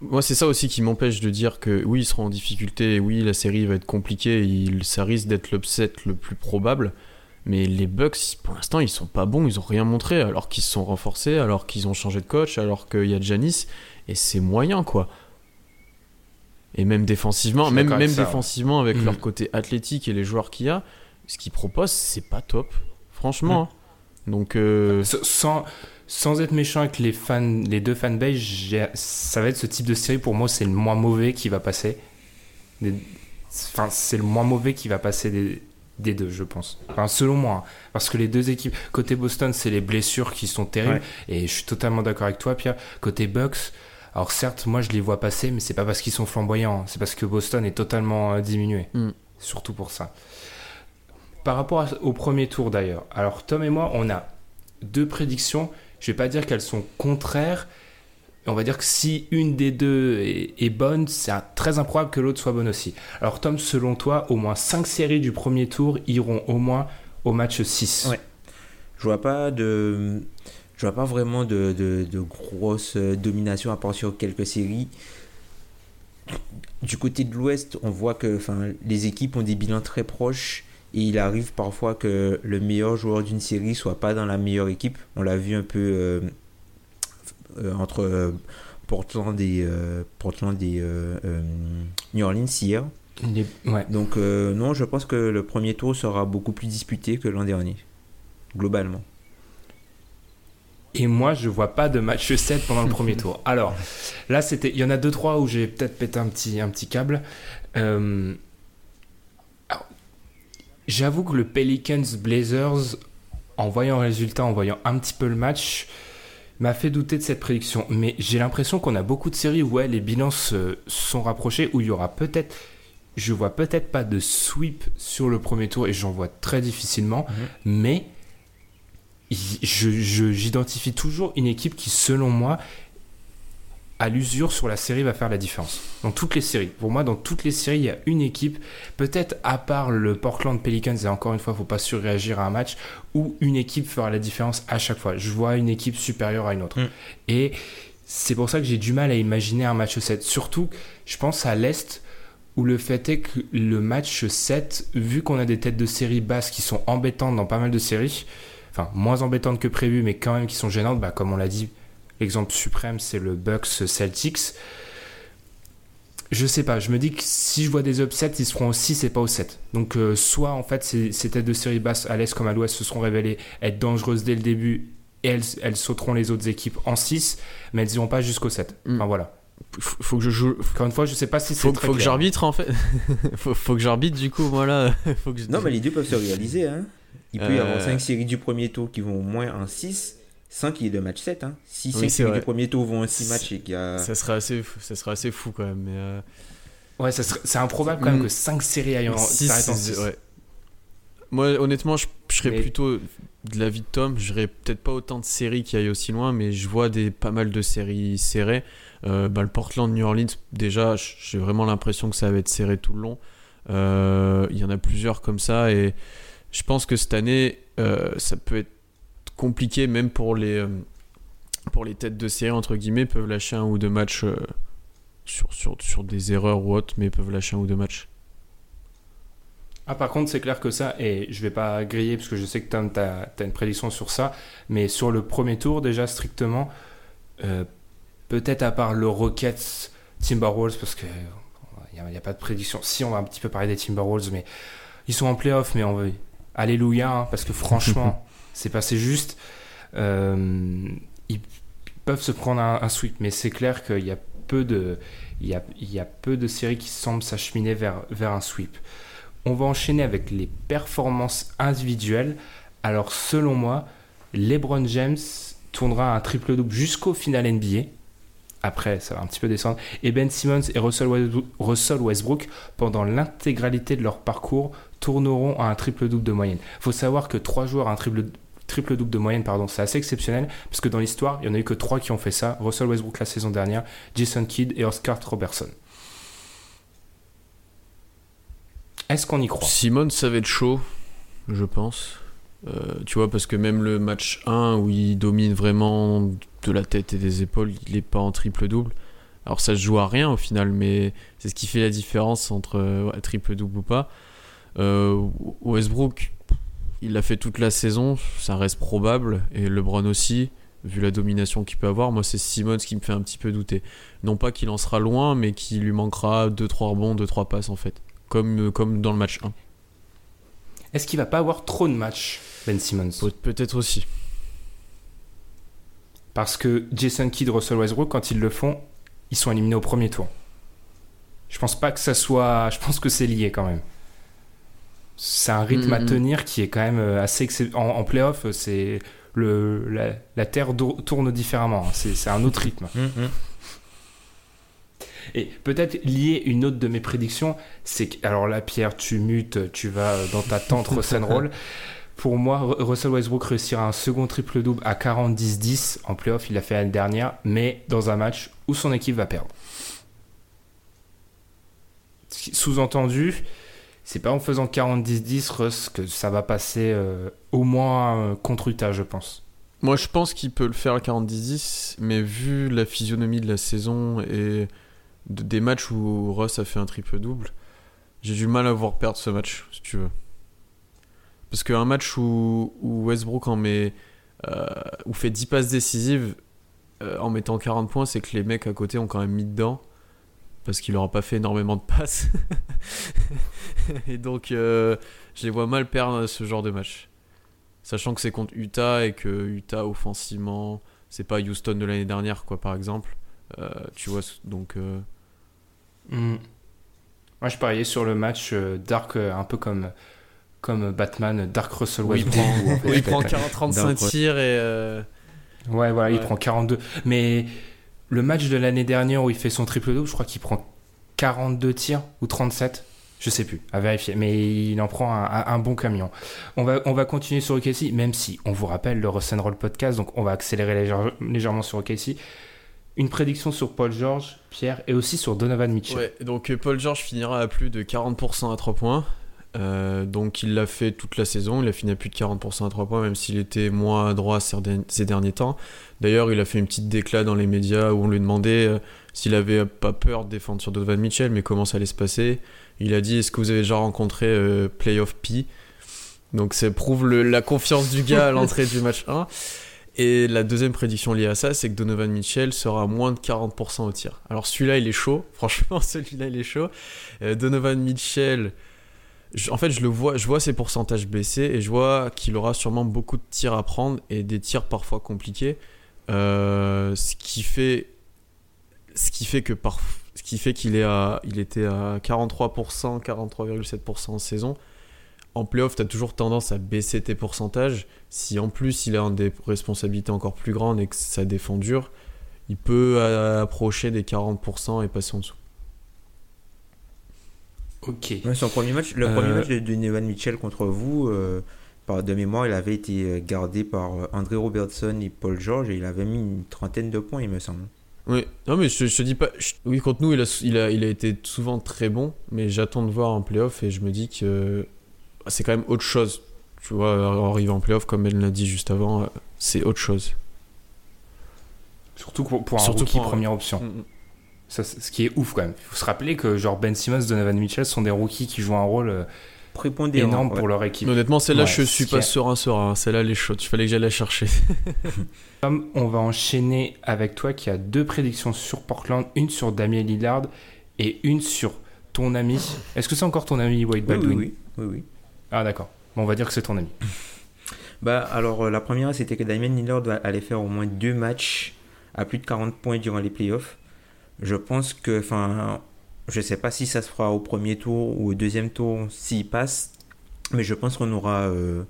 moi c'est ça aussi qui m'empêche de dire que oui, ils seront en difficulté, et oui, la série va être compliquée, et il... ça risque d'être l'upset le plus probable. Mais les Bucks, pour l'instant, ils sont pas bons, ils ont rien montré, alors qu'ils se sont renforcés, alors qu'ils ont changé de coach, alors qu'il y a Janis, et c'est moyen quoi. Et même défensivement, même, même ouais. défensivement, avec leur côté athlétique et les joueurs qu'il y a, ce qu'ils proposent, c'est pas top, franchement. hein. Donc, euh, Sans, sans être méchant avec les fans, les deux fanbases, ça va être ce type de série pour moi, c'est le moins mauvais qui va passer. Des- Enfin, c'est le moins mauvais qui va passer des, des deux, je pense. Enfin, selon moi. hein. Parce que les deux équipes, côté Boston, c'est les blessures qui sont terribles. Et je suis totalement d'accord avec toi, Pierre. Côté Bucks, alors certes, moi je les vois passer, mais c'est pas parce qu'ils sont flamboyants. C'est parce que Boston est totalement euh, diminué. Mm. Surtout pour ça. Par rapport à- au premier tour d'ailleurs, alors Tom et moi, on a deux prédictions. Je vais pas dire qu'elles sont contraires. On va dire que si une des deux est, bonne, c'est très improbable que l'autre soit bonne aussi. Alors Tom, selon toi, au moins 5 séries du premier tour iront au moins au match 6. Ouais. Je vois pas de. Je vois pas vraiment de, de, de grosse euh, domination à part sur quelques séries. du côté de l'Ouest, on voit que enfin, les équipes ont des bilans très proches et il arrive parfois que le meilleur joueur d'une série soit pas dans la meilleure équipe. On l'a vu un peu euh, euh, entre euh, Portland et, Portland et New Orleans hier. Ouais. Donc non, je pense que le premier tour sera beaucoup plus disputé que l'an dernier, globalement. Et moi, je vois pas de match [LAUGHS] 7 pendant le premier tour. Alors, là, c'était. Il y en a deux, trois où j'ai peut-être pété un petit, un petit câble. Euh, J'avoue que le Pelicans Blazers, en voyant le résultat, en voyant un petit peu le match, m'a fait douter de cette prédiction. Mais j'ai l'impression qu'on a beaucoup de séries où ouais, les bilans se- sont rapprochés, où il y aura peut-être. Je vois peut-être pas de sweep sur le premier tour et j'en vois très difficilement. Mais je- je- j'identifie toujours une équipe qui, selon moi, à l'usure sur la série va faire la différence. Dans toutes les séries. Pour moi, dans toutes les séries, il y a une équipe, peut-être à part le Portland Pelicans, et encore une fois, il ne faut pas surréagir à un match, où une équipe fera la différence à chaque fois. Je vois une équipe supérieure à une autre. Mm. Et c'est pour ça que j'ai du mal à imaginer un match 7. Surtout, je pense à l'Est, où le fait est que le match 7, vu qu'on a des têtes de série basses qui sont embêtantes dans pas mal de séries, enfin moins embêtantes que prévu, mais quand même qui sont gênantes, bah, comme on l'a dit, l'exemple suprême c'est le Bucks Celtics. Je sais pas, je me dis que si je vois des upsets, ils seront au 6 et pas au 7. Donc euh, soit en fait ces, ces têtes de série basses à l'Est comme à l'Ouest se seront révélées être dangereuses dès le début et elles, elles sauteront les autres équipes en 6, mais elles iront pas jusqu'au 7. Mm. Enfin voilà. Faut, faut que je joue. Encore une fois, je sais pas si c'est Faut, très faut que j'arbitre en fait. [LAUGHS] faut, faut que j'arbitre du coup, moi là. [LAUGHS] faut que je- Non, mais les deux peuvent se réaliser. Hein. Il peut y avoir Euh. 5 séries du premier tour qui vont au moins en 6 sans qu'il y ait de match 7. Hein. Si Oui, 5 c'est séries vrai. du premier tour vont en 6 matchs et qu'il y a. Ça serait assez, fou- ça serait assez fou quand même. Mais euh, Ouais, ça serait- c'est improbable quand même que 5 séries aillent en six, s'arrêtent en c'est- six. ouais. Moi, honnêtement, je, je serais Mais- plutôt de l'avis de Tom. Je dirais peut-être pas autant de séries qui aillent aussi loin, mais je vois des, pas mal de séries serrées. Euh, bah, le Portland New Orleans, déjà, j'ai vraiment l'impression que ça va être serré tout le long. Euh, Il y en a plusieurs comme ça, et je pense que cette année, euh, ça peut être compliqué, même pour les, euh, pour les têtes de série, entre guillemets, peuvent lâcher un ou deux matchs euh, sur, sur, sur des erreurs ou autres, mais peuvent lâcher un ou deux matchs. Ah, par contre, c'est clair que ça, et je vais pas griller parce que je sais que Tom, tu as, une prédiction sur ça, mais sur le premier tour, déjà strictement, euh, peut-être à part le Rockets Timberwolves, parce que il n'y a, pas de prédiction. Si, on va un petit peu parler des Timberwolves, mais ils sont en playoff, mais on veut. Alléluia, hein, parce que franchement, [LAUGHS] c'est passé juste. Euh, ils peuvent se prendre un, sweep, mais c'est clair qu'il y a peu de. Séries qui semblent s'acheminer vers, vers un sweep. On va enchaîner avec les performances individuelles. Alors, selon moi, LeBron James tournera un triple-double jusqu'au final NBA. Après, ça va un petit peu descendre. Et Ben Simmons et Russell Westbrook, pendant l'intégralité de leur parcours, tourneront à un triple-double de moyenne. Il faut savoir que trois joueurs à un triple triple-double de moyenne, pardon, c'est assez exceptionnel, parce que dans l'histoire, il n'y en a eu que trois qui ont fait ça. Russell Westbrook la saison dernière, Jason Kidd et Oscar Robertson. Est-ce qu'on y croit? Simone, ça va être chaud, je pense. Euh, tu vois, parce que même le match 1 où il domine vraiment de la tête et des épaules, il n'est pas en triple-double. Alors ça se joue à rien au final, mais c'est ce qui fait la différence entre euh, triple-double ou pas. Euh, Westbrook, il l'a fait toute la saison, ça reste probable, et LeBron aussi, vu la domination qu'il peut avoir. Moi, c'est Simmons qui me fait un petit peu douter. Non pas qu'il en sera loin, mais qu'il lui manquera 2-3 rebonds, 2-3 passes en fait. Comme, euh, comme dans le match 1. Est-ce qu'il va pas avoir trop de matchs, Ben Simmons? Pe- Peut-être aussi. Parce que Jason Kidd, Russell Westbrook, quand ils le font, ils sont éliminés au premier tour. Je pense pas que ça soit. Je pense que c'est lié quand même. C'est un rythme à Mhm. tenir qui est quand même euh, assez. excep- En, en playoff, c'est. Le, la, la Terre tourne différemment. hein. C'est un autre rythme. Hum. [LAUGHS] Et peut-être lié une autre de mes prédictions, c'est que. Alors là, Pierre, tu mutes, tu vas dans ta tente [LAUGHS] roll. Pour moi, Ru- Russell Westbrook réussira un second triple-double à 40-10-10 en playoff. Il l'a fait l'année dernière, mais dans un match où son équipe va perdre. Sous-entendu, c'est pas en faisant 40-10-10, Russ, que ça va passer euh, au moins euh, contre Utah, je pense. Moi, je pense qu'il peut le faire à 40-10-10, mais vu la physionomie de la saison et de- des matchs où Russ a fait un triple-double, j'ai du mal à voir perdre ce match, si tu veux. Parce qu'un match où, où Westbrook en met, euh, où fait 10 passes décisives euh, en mettant 40 points, c'est que les mecs à côté ont quand même mis dedans. Parce qu'il n'aura pas fait énormément de passes. [LAUGHS] et donc, euh, je les vois mal perdre ce genre de match. Sachant que c'est contre Utah et que Utah offensivement, c'est pas Houston de l'année dernière, quoi, par exemple. Euh, tu vois, donc. euh, Hmm. Moi, je pariais sur le match euh, Dark, euh, un peu comme, comme Batman, Dark Russell il Westbrook. prend, où, en fait, où il prend t'as- 40, 35 D'un- tirs et. euh, Ouais, voilà, il Ouais. prend 42. Mais le match de l'année dernière où il fait son triple-double, je crois qu'il prend 42 tirs ou 37. Je sais plus, à vérifier. Mais il en prend un, bon camion. On va, on va continuer sur OKC, même si, on vous rappelle, le Russ Roll podcast, donc on va accélérer légère- légèrement sur OKC. Une prédiction sur Paul George, Pierre, et aussi sur Donovan Mitchell. Ouais, donc euh, Paul George finira à plus de 40% à 3 points. Euh, donc il l'a fait toute la saison, il a fini à plus de 40% à 3 points, même s'il était moins adroit ces, derni- ces derniers temps. D'ailleurs, il a fait une petite déclat dans les médias où on lui demandait euh, s'il avait pas peur de défendre sur Donovan Mitchell, mais comment ça allait se passer. Il a dit Est-ce que vous avez déjà rencontré euh, Playoff P? Donc ça prouve la confiance du gars à l'entrée du match 1. Et la deuxième prédiction liée à ça, c'est que Donovan Mitchell sera à moins de 40% au tir. Alors celui-là, il est chaud. [LAUGHS] Franchement, celui-là, il est chaud. Donovan Mitchell, en fait, je le vois, je vois ses pourcentages baisser et je vois qu'il aura sûrement beaucoup de tirs à prendre et des tirs parfois compliqués. Euh, ce qui fait, ce qui fait que par, ce qui fait qu'il est à, il était à 43%, 43,7% en saison. En playoff, tu as toujours tendance à baisser tes pourcentages. Si en plus il a des responsabilités encore plus grandes et que ça défend dur, il peut euh, approcher des 40% et passer en dessous. Ok. Ouais, son premier match, le Euh, premier match de Donovan Mitchell contre vous, euh, par de mémoire, il avait été euh, gardé par euh, André Robertson et Paul George et il avait mis une trentaine de points, il me semble. Oui, non mais je, je te dis pas. je- oui, contre nous, il a, il, a, il a été souvent très bon, mais j'attends de voir en playoff et je me dis que c'est quand même autre chose. Tu vois, arriver en playoff, comme elle l'a dit juste avant, euh, c'est autre chose. Surtout pour, pour un Surtout rookie pour un- première option. Mm, mm. Ça, ce qui est ouf quand même. Il faut se rappeler que genre Ben Simmons, Donovan Mitchell sont des rookies qui jouent un rôle euh, Prépondérant. énorme ouais. pour leur équipe. Mais honnêtement, celle-là, Ouais, je suis pas est- serein serein. Celle-là, elle est chaude. Il fallait que j'aille la chercher. [LAUGHS] Tom, on va enchaîner avec toi qui a deux prédictions sur Portland, une sur Damien Lillard et une sur ton ami. Est-ce que c'est encore ton ami Oui, Baldwin? oui, oui, oui, oui. Ah d'accord. Bon, on va dire que c'est ton ami. [LAUGHS] Bah, alors, euh, la première, c'était que Damien Lillard allait faire au moins deux matchs à plus de 40 points durant les playoffs. Je pense que, enfin, je sais pas si ça se fera au premier tour ou au deuxième tour s'il passe, mais je pense qu'on aura euh,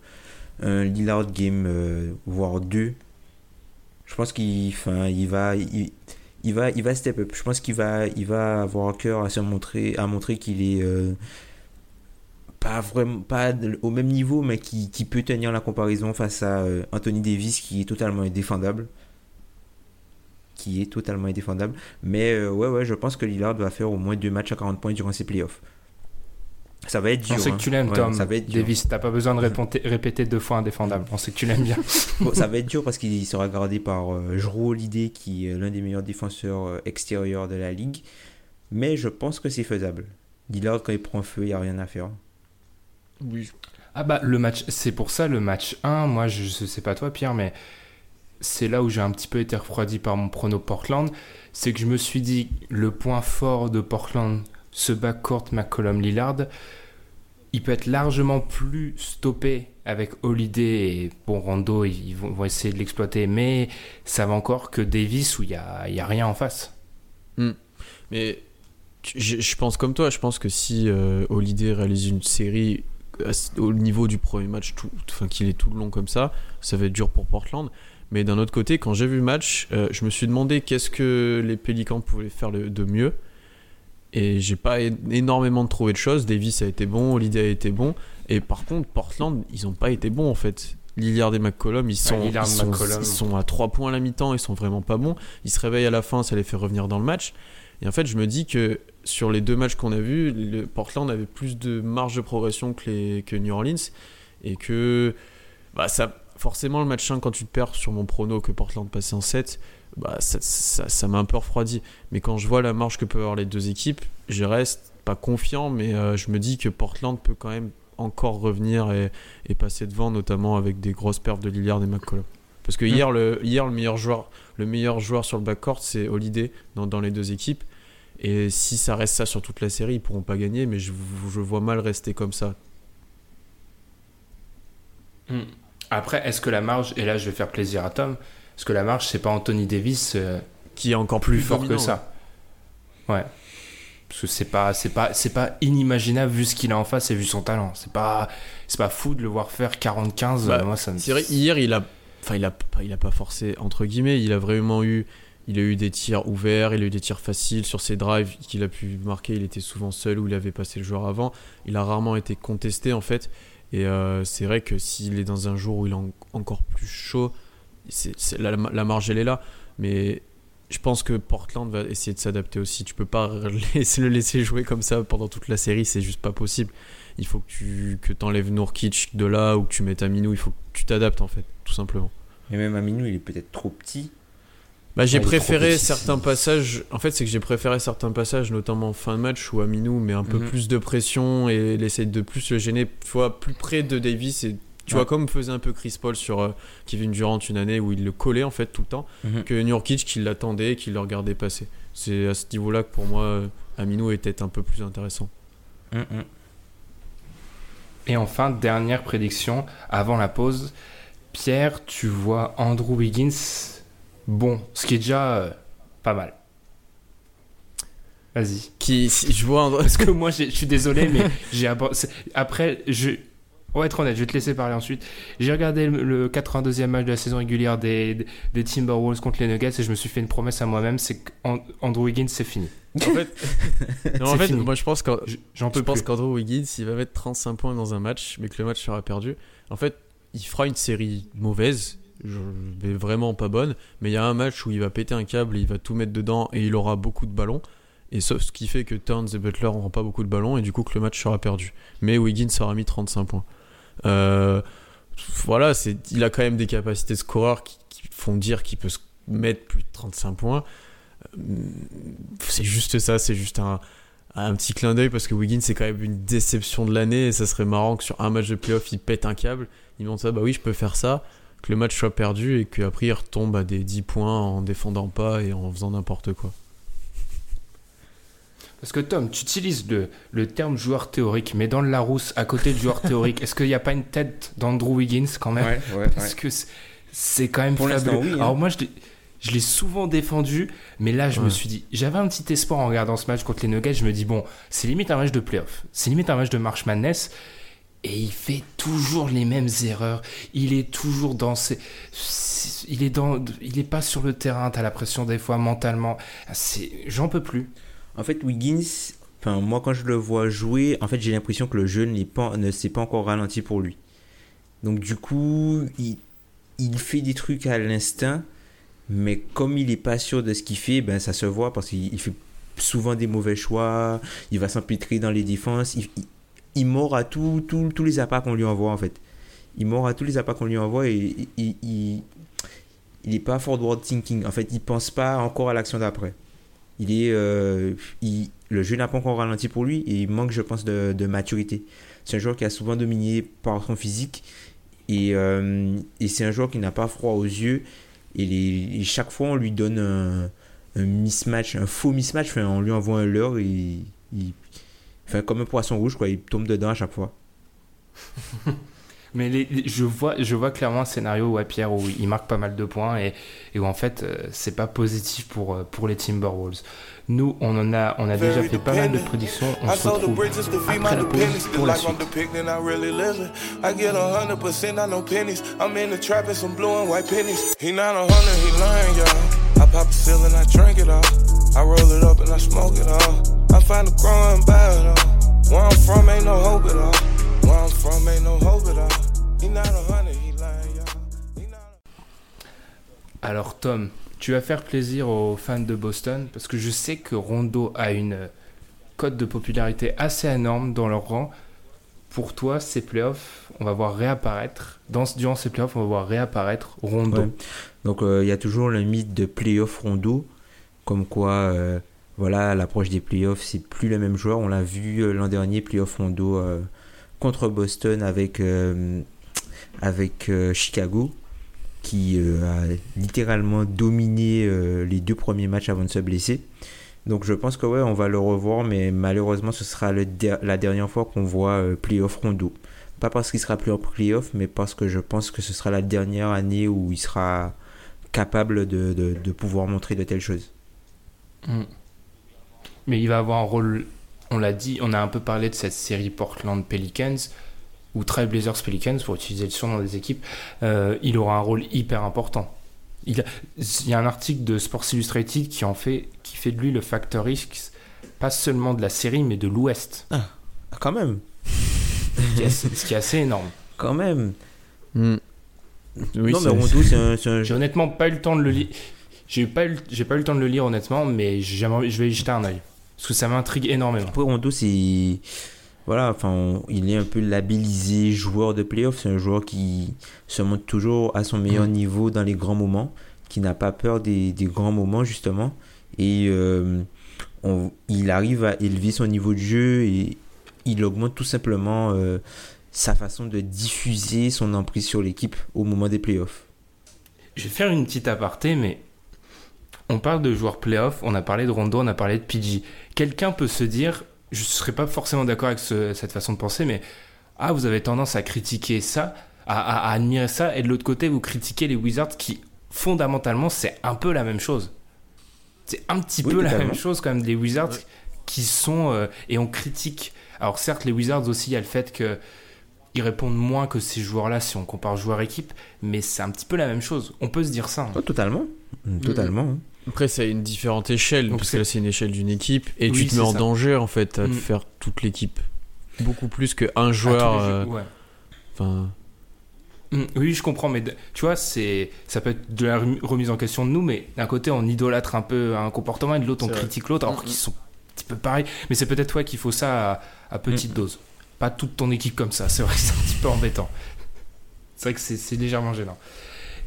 un Lillard game, euh, voire deux. Je pense qu'il il va, il, va, il va step up. Je pense qu'il va, il va avoir à cœur à se montrer, à montrer qu'il est euh, pas vraiment pas au même niveau, mais qui, qui peut tenir la comparaison face à euh, Anthony Davis qui est totalement indéfendable. Qui est totalement indéfendable. Mais euh, ouais, ouais, je pense que Lillard va faire au moins deux matchs à 40 points durant ses playoffs. Ça va être dur. on sait hein. que tu l'aimes, Ouais, Tom. Ça va être dur. Davis, t'as pas besoin de répéter, répéter deux fois indéfendable. On sait que tu l'aimes bien. [LAUGHS] Bon, ça va être dur parce qu'il sera gardé par euh, Jrue Holiday qui est l'un des meilleurs défenseurs euh, extérieurs de la ligue. Mais je pense que c'est faisable. Lillard, quand il prend feu, il n'y a rien à faire. Oui. Ah bah le match, c'est pour ça le match 1, moi je, je sais pas toi Pierre, mais c'est là où j'ai un petit peu été refroidi par mon prono Portland, c'est que je me suis dit le point fort de Portland, ce backcourt McCollum Lillard, il peut être largement plus stoppé avec Holiday et bon Rondo, ils, vont, vont essayer de l'exploiter, mais ça va encore que Davis où il y a, y a rien en face. Mais tu- je, pense comme toi, je pense que si euh, Holiday réalise une série au niveau du premier match, tout, enfin qu'il est tout le long comme ça, ça va être dur pour Portland. Mais d'un autre côté, quand j'ai vu le match, euh, je me suis demandé qu'est-ce que les Pélicans pouvaient faire de mieux. Et j'ai pas énormément trouvé de choses. Davis a été bon, Holiday a été bon. Et par contre, Portland, ils ont pas été bons en fait. Lillard et McCollum, ils sont, ils sont, McCollum. ils sont à 3 points à la mi-temps, ils sont vraiment pas bons. Ils se réveillent à la fin, ça les fait revenir dans le match. Et en fait, je me dis que sur les deux matchs qu'on a vus, le Portland avait plus de marge de progression que, les, que New Orleans. Et que bah, ça, forcément, le match 1, quand tu te perds sur mon prono que Portland passait en 7, bah, ça, ça, ça m'a un peu refroidi. Mais quand je vois la marge que peuvent avoir les deux équipes, je reste pas confiant, mais euh, je me dis que Portland peut quand même encore revenir et, et passer devant, notamment avec des grosses perfs de Lillard et McCollum. Parce que Mm. hier, le, hier le, meilleur joueur, le meilleur joueur sur le backcourt, c'est Holiday dans, dans les deux équipes. Et si ça reste ça sur toute la série, ils pourront pas gagner, mais je, je vois mal rester comme ça. Hmm. Après, est-ce que la marge, et là je vais faire plaisir à Tom, est-ce que la marge, c'est pas Anthony Davis euh, Qui est encore plus plus, fort dominant, que ça Ouais. Parce que c'est pas, c'est pas, c'est pas inimaginable vu ce qu'il a en face et vu son talent. C'est pas, c'est pas fou de le voir faire 40-15. Bah, euh, moi, ça me. C'est vrai, hier, il a, enfin, il a, pas- il a pas forcé entre guillemets. Il a vraiment eu, il a eu des tirs ouverts, il a eu des tirs faciles sur ses drives qu'il a pu marquer. Il était souvent seul ou il avait passé le joueur avant. Il a rarement été contesté en fait. Et euh, c'est vrai que s'il est dans un jour où il est en- encore plus chaud, la, marge elle est là. Mais je pense que Portland va essayer de s'adapter aussi. Tu peux pas [LAUGHS] le laisser jouer comme ça pendant toute la série, c'est juste pas possible. Il faut que tu que enlèves Nourkic de là ou que tu mettes Aminou. Il faut que tu t'adaptes en fait, tout simplement. Et même Aminou, il est peut-être trop petit. Bah, j'ai préféré certains passages. En fait, c'est que j'ai préféré certains passages, notamment en fin de match, où Aminou met un peu Mhm. plus de pression et essaie de plus le gêner, tu vois, plus près de Davis. Et tu Ouais. vois, comme faisait un peu Chris Paul sur euh, Kevin Durant une année où il le collait en fait tout le temps, Mhm. que Nurkic qui l'attendait, qui le regardait passer. C'est à ce niveau-là que pour moi, euh, Aminou était un peu plus intéressant. Hum. Et enfin, dernière prédiction avant la pause. Pierre, tu vois Andrew Wiggins bon, ce qui est déjà euh, pas mal. Vas-y. Qui, si je vois un- [LAUGHS] Parce que moi, je suis désolé, mais [LAUGHS] j'ai après, je. On va être honnête, je vais te laisser parler ensuite. J'ai regardé le, le 82e match de la saison régulière des, des- Timberwolves contre les Nuggets et je me suis fait une promesse à moi-même, c'est qu'Andrew Wiggins, c'est fini. En fait, [LAUGHS] non, en C'est fait fini. moi je pense qu'Andrew Wiggins, il va mettre 35 points dans un match, mais que le match sera perdu. En fait, il fera une série mauvaise, je vais vraiment pas bonne, mais il y a un match où il va péter un câble, il va tout mettre dedans et il aura beaucoup de ballons. Et sauf ce qui fait que Turns et Butler n'auront pas beaucoup de ballons et du coup que le match sera perdu. Mais Wiggins aura mis 35 points. Euh, voilà, c'est, il a quand même des capacités scoreurs qui, qui font dire qu'il peut mettre plus de 35 points. Euh, C'est juste ça, c'est juste un, un petit clin d'œil parce que Wiggins c'est quand même une déception de l'année et ça serait marrant que sur un match de playoff il pète un câble, il montre ça, bah oui je peux faire ça, que le match soit perdu et qu'après il retombe à des 10 points en défendant pas et en faisant n'importe quoi. Parce que Tom, tu utilises le, le terme joueur théorique, mais dans le Larousse, à côté de joueur théorique, [LAUGHS] est-ce qu'il n'y a pas une tête d'Andrew Wiggins quand même? Ouais, ouais, Parce que c'est- c'est quand même Pour fabuleux. oui, hein. Alors moi, je l'ai- je l'ai souvent défendu, mais là, je me suis dit, j'avais un petit espoir en regardant ce match contre les Nuggets. Je me dis, bon, c'est limite un match de playoff. C'est limite un match de March Madness. Et il fait toujours les mêmes erreurs. Il est toujours dans ses... Il est, dans... il est pas sur le terrain, t'as la pression des fois mentalement. J'en peux plus. En fait, Wiggins, enfin, moi quand je le vois jouer, en fait, j'ai l'impression que le jeu pas, ne s'est pas encore ralenti pour lui. Donc, du coup, il, fait des trucs à l'instinct, mais comme il n'est pas sûr de ce qu'il fait, ben, ça se voit parce qu'il il fait souvent des mauvais choix, il va s'empêtrer dans les défenses, il, il, il mord à tout- tous les appâts qu'on lui envoie en fait. Il mord à tous les appâts qu'on lui envoie et il, il, il est pas forward thinking. En fait, il pense pas encore à l'action d'après. Il est, euh, il- le jeu n'a pas encore ralenti pour lui et il manque, je pense, de, de maturité. C'est un joueur qui a souvent dominé par son physique et, euh, et c'est un joueur qui n'a pas froid aux yeux. Et, chaque fois, on lui donne un, un mismatch, un faux mismatch. Enfin, on lui envoie un leurre et il, enfin, comme un poisson rouge, quoi. Il tombe dedans à chaque fois. [LAUGHS] Mais les- les- je, vois, je vois clairement un scénario où à Pierre où il marque pas mal de points et, et où en fait euh, c'est pas positif pour, euh, pour les Timberwolves. Nous on en a on a déjà fait pas mal de prédictions. On I se retrouve après la pause pour la suite. depicting, I really live it. I get a hundred percent, I know pennies. I'm in the trap and some blue and white pennies. He not a hundred, he lying, y'all. I pop a seal and I drink it all. I roll it up and I smoke it all. I find the growing bad all. Where I'm from ain't no hope at all. Where I'm from ain't no hope at all. He not a hundred, he lying, y'all. He not a- Alors Tom, tu vas faire plaisir aux fans de Boston parce que je sais que Rondo a une euh, cote de popularité assez énorme dans leur rang. Pour toi, ces playoffs, on va voir réapparaître, dans, durant ces playoffs, on va voir réapparaître Rondo. Ouais. Donc euh, il y a toujours le mythe de playoff rondo, comme quoi, euh, voilà, l'approche des playoffs, c'est plus le même joueur. On l'a vu euh, l'an dernier, playoff rondo euh, contre Boston avec, Chicago, qui a littéralement dominé les deux premiers matchs avant de se blesser. Donc je pense que ouais, on va le revoir, mais malheureusement, ce sera la dernière fois qu'on voit playoff rondo. Pas parce qu'il sera plus en playoff, mais parce que je pense que ce sera la dernière année où il sera capable de pouvoir montrer de telles choses. Mm. Mais il va avoir un rôle, on l'a dit, on a un peu parlé de cette série Portland Pelicans, ou Trail Blazers Pelicans, pour utiliser le surnom des équipes, euh, il aura un rôle hyper important. Il, a- il y a un article de Sports Illustrated qui en fait, qui fait de lui le facteur X, pas seulement de la série, mais de l'Ouest, Ah, quand même, ce qui est assez- ce qui est assez énorme. quand même. Hmm. Oui, non, mais Rondo, c'est un, un [LAUGHS] J'ai honnêtement pas eu le temps de le lire. J'ai pas, eu, j'ai pas eu le temps de le lire honnêtement, mais j'aimerais- je vais y jeter un œil. Parce que ça m'intrigue énormément. Après, Rondo, c'est. Voilà, enfin, on- il est un peu labellisé joueur de playoff. C'est un joueur qui se montre toujours à son meilleur Mm. niveau dans les grands moments, qui n'a pas peur des, des grands moments, justement. Et euh, on- il arrive à élever son niveau de jeu et il augmente tout simplement euh, sa façon de diffuser son emprise sur l'équipe au moment des playoffs. Je vais faire une petite aparté, mais on parle de joueurs playoff, on a parlé de Rondo, on a parlé de PG. Quelqu'un peut se dire, je ne serais pas forcément d'accord avec ce- cette façon de penser, mais ah, vous avez tendance à critiquer ça, à, à- à admirer ça, et de l'autre côté, vous critiquez les Wizards qui, fondamentalement, c'est un peu la même chose. C'est un petit Oui, peu la même chose quand même des Wizards qui sont euh, et on critique. Alors certes, les Wizards aussi, il y a le fait que ils répondent moins que ces joueurs-là si on compare joueur-équipe, mais c'est un petit peu la même chose. On peut se dire ça. hein. Oh, totalement. Totalement. hein. Après, c'est à une différente échelle, Donc parce que là, c'est une échelle d'une équipe, et Oui, tu te mets en ça. danger, en fait, à Mm. faire toute l'équipe. Beaucoup plus qu'un joueur. euh, ouais. Enfin, Mm, Oui, je comprends, mais de- tu vois, c'est ça peut être de la remi- remise en question de nous, mais d'un côté on idolâtre un peu un comportement et de l'autre on vrai. critique l'autre, alors Mm, qu'ils sont un petit peu pareils. Mais c'est peut-être toi qu'il faut ça à, à petite dose, pas toute ton équipe comme ça. C'est vrai que c'est un petit peu embêtant. C'est vrai que c'est légèrement gênant.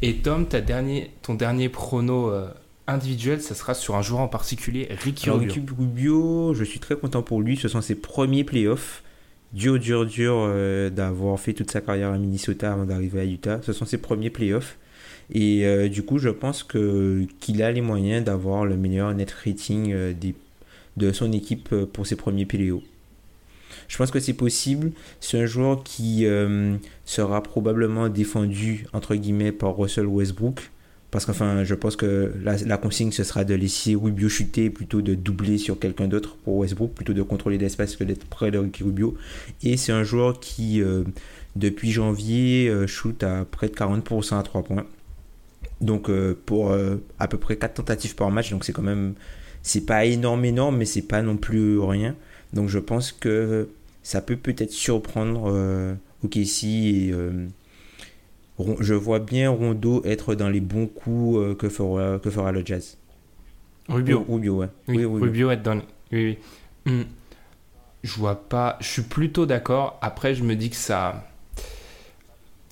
Et Tom, ta dernier, ton dernier prono euh, individuel, ça sera sur un joueur en particulier, Ricky Rubio. Ricky Rubio, je suis très content pour lui. Ce sont ses premiers playoffs. Dur, dur, dur euh, d'avoir fait toute sa carrière à Minnesota avant d'arriver à Utah. Ce sont ses premiers playoffs. Et euh, du coup, je pense que qu'il a les moyens d'avoir le meilleur net rating euh, des, de son équipe pour ses premiers playoffs. Je pense que c'est possible. C'est un joueur qui sera probablement défendu, entre guillemets, par Russell Westbrook. Parce qu'enfin, je pense que la, consigne, ce sera de laisser Rubio chuter plutôt de doubler sur quelqu'un d'autre pour Westbrook, plutôt de contrôler l'espace que d'être près de Ricky Rubio. Et c'est un joueur qui, euh, depuis janvier, euh, shoot à près de 40% à 3 points. Donc, euh, pour à peu près 4 tentatives par match, donc c'est quand même. C'est pas énorme, énorme, mais c'est pas non plus rien. Donc, je pense que ça peut peut-être surprendre OKC et. Je vois bien Rondo être dans les bons coups euh, que, fera, que fera le Jazz. Rubio. Rubio, ouais. Oui. Rubio être dans. le- Oui, oui. Hmm. Je vois pas. Je suis plutôt d'accord. Après, je me dis que ça.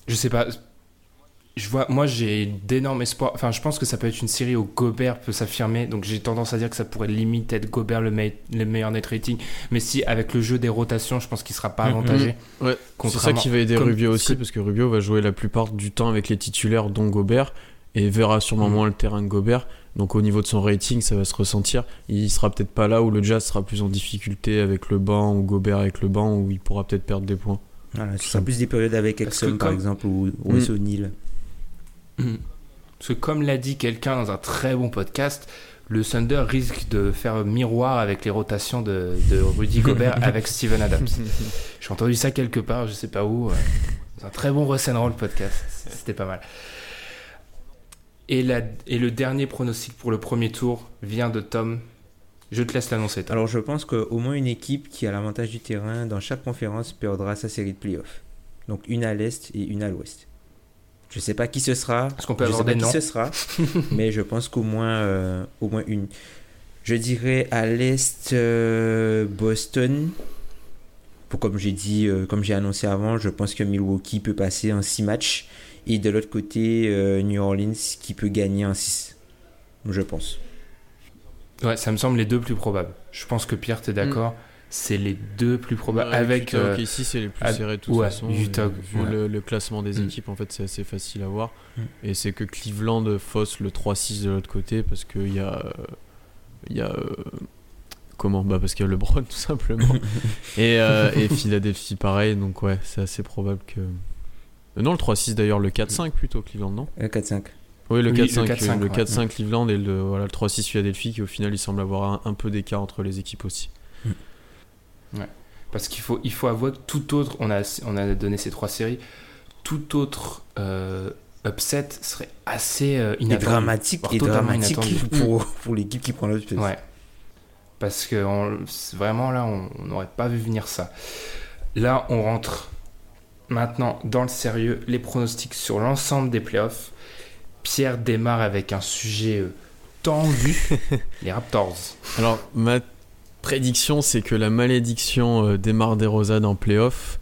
Je sais pas. Je vois. Moi, j'ai d'énormes espoirs. Enfin, je pense que ça peut être une série où Gobert peut s'affirmer. Donc, j'ai tendance à dire que ça pourrait limite être Gobert le, mei- le meilleur net rating. Mais si, avec le jeu des rotations, je pense qu'il sera pas Mhm. avantagé. ouais, c'est ça qui va aider comme Rubio aussi, que- parce que Rubio va jouer la plupart du temps avec les titulaires, dont Gobert, et verra sûrement Mm. moins le terrain que Gobert. Donc au niveau de son rating, ça va se ressentir. Il sera peut-être pas là où le Jazz sera plus en difficulté avec le banc, ou Gobert avec le banc, où il pourra peut-être perdre des points. Voilà, ce sera plus des périodes avec Exxon, par exemple, ou Wes O'Neal. Parce que comme l'a dit quelqu'un dans un très bon podcast, le Thunder risque de faire miroir avec les rotations de, de Rudy Gobert [LAUGHS] avec Steven Adams. [LAUGHS] J'ai entendu ça quelque part, je sais pas où. euh, C'est un très bon Roll podcast, c'était pas mal. Et, la, et le dernier pronostic pour le premier tour vient de Tom. Je te laisse l'annoncer. Alors, je pense qu'au moins une équipe qui a l'avantage du terrain dans chaque conférence perdra sa série de playoffs. Donc, une à l'est et une à l'ouest. Je sais pas qui ce sera. Est-ce qu'on peut je avoir sais pas des qui noms ce sera, [LAUGHS] mais je pense qu'au moins, euh, au moins une. Je dirais à l'est euh, Boston. Pour, comme j'ai dit, euh, comme j'ai annoncé avant, je pense que Milwaukee peut passer en 6 matchs. Et de l'autre côté, New Orleans qui peut gagner un 6. Je pense. Ouais, ça me semble les deux plus probables. Je pense que Pierre, t'es d'accord C'est les deux plus probables. avec. Utah, euh, c'est les plus serrés de toute ouais, façon. Utah, vu ouais. le, le classement des Mm. équipes, en fait, c'est assez facile à voir. Mm. Et c'est que Cleveland fausse le 3-6 de l'autre côté parce qu'il y a. euh, Il y a. euh, Comment Bah parce qu'il y a LeBron [LAUGHS] tout simplement. [LAUGHS] et, euh, et Philadelphie pareil, donc ouais, c'est assez probable que. Euh, Non, le 3-6 d'ailleurs, le 4-5 plutôt Cleveland, non? Euh, 4-5. Oui, le Oui, le 4-5 4-5, le ouais. 4-5 Cleveland et le, voilà, le 3-6 Philadelphie qui au final il semble avoir un, un peu d'écart entre les équipes aussi. Parce qu'il faut, il faut avouer que tout autre, on a, on a donné ces trois séries, tout autre euh, upset serait assez euh, Et inattendu. dramatique, et dramatique inattendu. pour, pour l'équipe qui prend l'upset. Ouais. Parce que on- vraiment là, on on n'aurait pas vu venir ça. Là, on rentre maintenant dans le sérieux, les pronostics sur l'ensemble des playoffs. Pierre démarre avec un sujet euh, tendu, [LAUGHS] les Raptors. Alors, ma prédiction, c'est que la malédiction euh, d'Emar DeRozan en playoff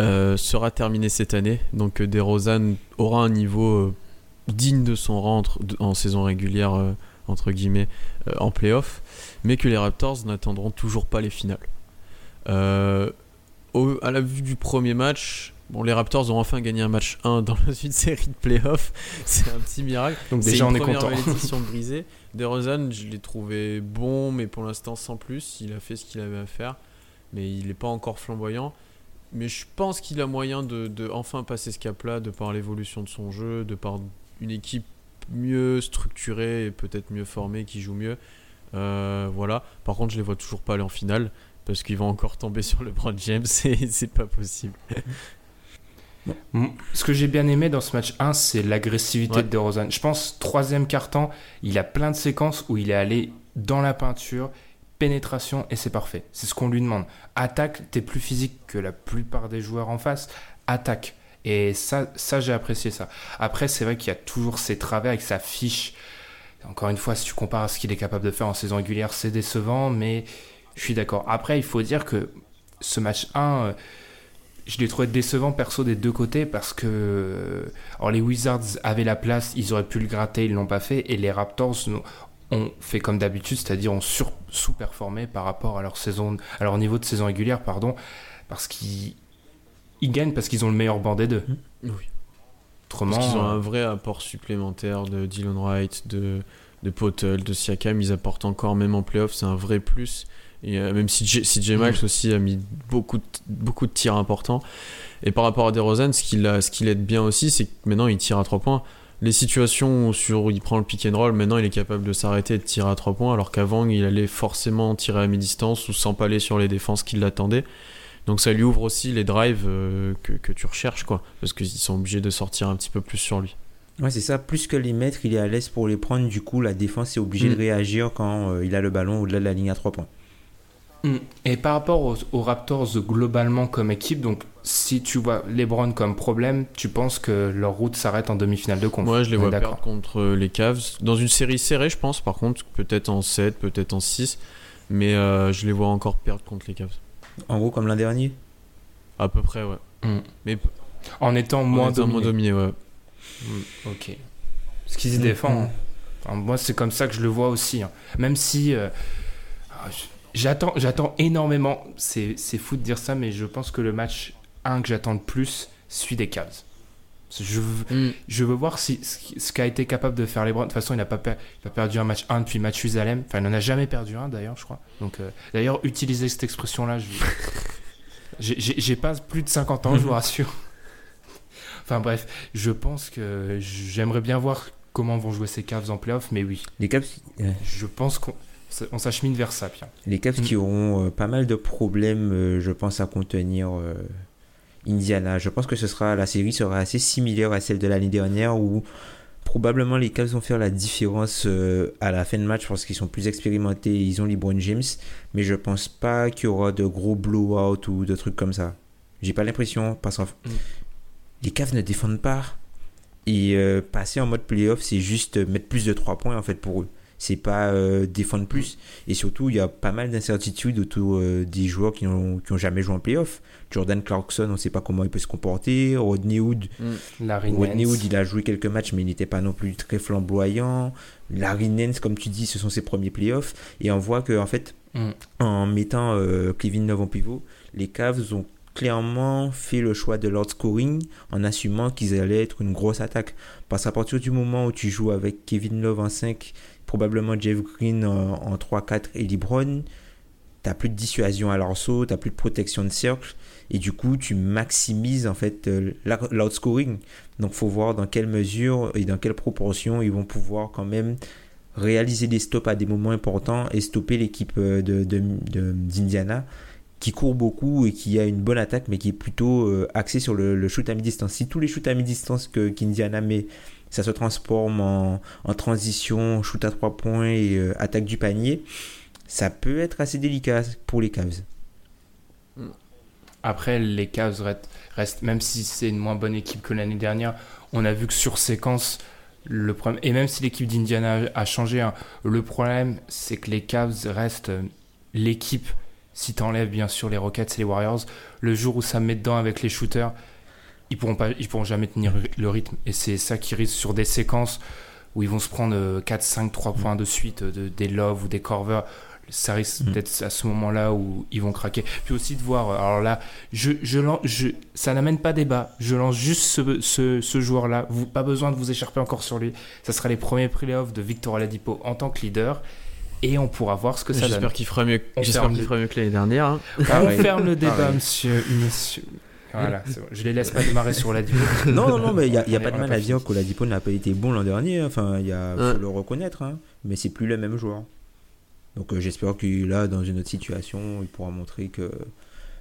euh, sera terminée cette année. Donc, euh, DeRozan aura un niveau digne de son rang entre- en saison régulière, euh, entre guillemets, euh, en playoff, mais que les Raptors n'attendront toujours pas les finales. Euh, au- à la vue du premier match, bon, les Raptors ont enfin gagné un match 1 dans [LAUGHS] une série de playoffs. C'est un petit miracle. Donc déjà, une on est première content. malédiction brisée. DeRozan, je l'ai trouvé bon, mais pour l'instant sans plus. Il a fait ce qu'il avait à faire, mais il n'est pas encore flamboyant. Mais je pense qu'il a moyen de, enfin passer ce cap-là, de par l'évolution de son jeu, de par une équipe mieux structurée et peut-être mieux formée qui joue mieux. Euh, voilà. Par contre, je les vois toujours pas aller en finale parce qu'ils vont encore tomber sur le LeBron James [LAUGHS] et c'est pas possible. Ce que j'ai bien aimé dans ce match 1, c'est l'agressivité Ouais. de DeRozan. Je pense, troisième quart-temps, il a plein de séquences où il est allé dans la peinture, pénétration, et c'est parfait. C'est ce qu'on lui demande. Attaque, t'es plus physique que la plupart des joueurs en face. Attaque. Et ça, ça j'ai apprécié ça. Après, c'est vrai qu'il y a toujours ses travers avec sa fiche. Encore une fois, si tu compares à ce qu'il est capable de faire en saison régulière, c'est décevant, mais je suis d'accord. Après, il faut dire que ce match 1, euh, je l'ai trouvé décevant perso des deux côtés parce que euh, alors les Wizards avaient la place, ils auraient pu le gratter, ils l'ont pas fait, et les Raptors ont fait comme d'habitude, c'est-à-dire ont sur, sous-performé par rapport à leur saison, à leur niveau de saison régulière, pardon, parce qu'ils ils gagnent parce qu'ils ont le meilleur banc des deux. Oui. Autrement, Parce qu'ils ont un euh, vrai apport supplémentaire de Dylan Wright, de, de Potel, de Siakam. Ils apportent encore, même en playoff, c'est un vrai plus. Et euh, même si J- si J. Max aussi a mis beaucoup de, beaucoup de tirs importants. Et par rapport à DeRozan, ce qu'il qu'il aide bien aussi, c'est que maintenant il tire à 3 points. Les situations où sur, où il prend le pick and roll, maintenant il est capable de s'arrêter et de tirer à 3 points, alors qu'avant il allait forcément tirer à mi-distance ou s'empaler sur les défenses qui l'attendaient. Donc ça lui ouvre aussi les drives euh, que, que tu recherches, quoi. Parce qu'ils sont obligés de sortir un petit peu plus sur lui. Ouais, c'est ça. Plus que les mettre, il est à l'aise pour les prendre. Du coup, la défense est obligée Mm. de réagir quand euh, il a le ballon au-delà de la ligne à 3 points. Mm. Et par rapport aux, aux Raptors globalement comme équipe, donc si tu vois LeBron comme problème, tu penses que leur route s'arrête en demi-finale de conf Moi, je les vois perdre contre les Cavs. Dans une série serrée, je pense, par contre, peut-être en 7, peut-être en 6. Mais euh, je les vois encore perdre contre les Cavs. En gros, comme l'an dernier. À peu près, ouais. Mm. Mais En étant moins moins, dominé. moins dominé, ouais. Mm, Ok. Parce qu'ils se défendent. Mm. Enfin, moi, c'est comme ça que je le vois aussi. hein. Même si euh, ah, j'attends, j'attends énormément. C'est, c'est fou de dire ça, mais je pense que le match 1 que j'attends le plus, celui des Cavs. Je veux, je veux voir si, ce qu'a été capable de faire les De toute façon, il n'a pas, per- perdu un match 1 depuis Mathusalem. Enfin, il n'en a jamais perdu un, d'ailleurs, je crois. Donc, euh, d'ailleurs, utiliser cette expression-là, je... [LAUGHS] j'ai, pas plus de 50 ans, je vous rassure. [LAUGHS] Enfin, bref, je pense que j'aimerais bien voir comment vont jouer ces Cavs en playoff, mais oui, Les Cavs, euh, je pense qu'on on s'achemine vers ça, Pierre. les Cavs Mm. qui auront euh, pas mal de problèmes, euh, je pense, à contenir euh, Indiana. Je pense que ce sera la série sera assez similaire à celle de l'année dernière où probablement les Cavs vont faire la différence à la fin de match parce qu'ils sont plus expérimentés, ils ont LeBron James, mais je pense pas qu'il y aura de gros blowout ou de trucs comme ça. J'ai pas l'impression parce que Mm. les Cavs ne défendent pas et passer en mode playoff, c'est juste mettre plus de 3 points en fait pour eux. C'est pas euh, défendre plus. Et surtout, il y a pas mal d'incertitudes autour euh, des joueurs qui n'ont qui ont jamais joué en playoff. Jordan Clarkson, on ne sait pas comment il peut se comporter. Rodney Hood, Larry Rodney. Hood, il a joué quelques matchs, mais il n'était pas non plus très flamboyant. Larry Nance, comme tu dis, ce sont ses premiers playoffs. Et on voit que, en fait, Mm. en mettant euh, Kevin Love en pivot, les Cavs ont clairement fait le choix de leur scoring en assumant qu'ils allaient être une grosse attaque. Parce qu'à partir du moment où tu joues avec Kevin Love en 5, probablement Jeff Green en, en 3-4 et LeBron, t'as plus de dissuasion à l'arceau, t'as plus de protection de cercle, et du coup tu maximises en fait euh, l'outscoring. Donc faut voir dans quelle mesure et dans quelle proportion ils vont pouvoir quand même réaliser des stops à des moments importants et stopper l'équipe euh, d'Indiana qui court beaucoup et qui a une bonne attaque mais qui est plutôt euh, axée sur le, shoot à mi-distance. Si tous les shoots à mi-distance qu'Indiana met, ça se transforme en, transition, shoot à trois points et euh, attaque du panier, ça peut être assez délicat pour les Cavs. Après, les Cavs restent, même si c'est une moins bonne équipe que l'année dernière, on a vu que sur séquence, le problème, et même si l'équipe d'Indiana a changé, hein, le problème, c'est que les Cavs restent euh, l'équipe, si tu enlèves bien sûr les Rockets et les Warriors, le jour où ça met dedans avec les shooters, ils pourront, pas, ils pourront jamais tenir le rythme. Et c'est ça qui risque sur des séquences où ils vont se prendre euh, 4, 5, 3 points de suite, euh, de, des Love ou des Corver. Ça risque Mm. d'être à ce moment-là où ils vont craquer. Puis aussi de voir, euh, alors là, je, je, lance- je, ça n'amène pas débat. Je lance juste ce, ce, ce joueur-là. Pas besoin de vous écharper encore sur lui. Ça sera les premiers playoffs de Victor Oladipo en tant que leader. Et on pourra voir ce que ça donne. J'espère qu'il fera mieux. J'espère qu'il fera mieux que l'année dernière. hein. On ferme le débat, monsieur. Voilà, bon. je les laisse pas démarrer sur Oladipo. Non, [LAUGHS] non, non, mais il n'y a, y a pas de mal à dire qu'Oladipo n'a pas été bon l'an dernier. Enfin, il y a, Ouais. faut le reconnaître. hein. Mais c'est plus le même joueur. Donc euh, j'espère qu'il là, dans une autre situation, il pourra montrer que.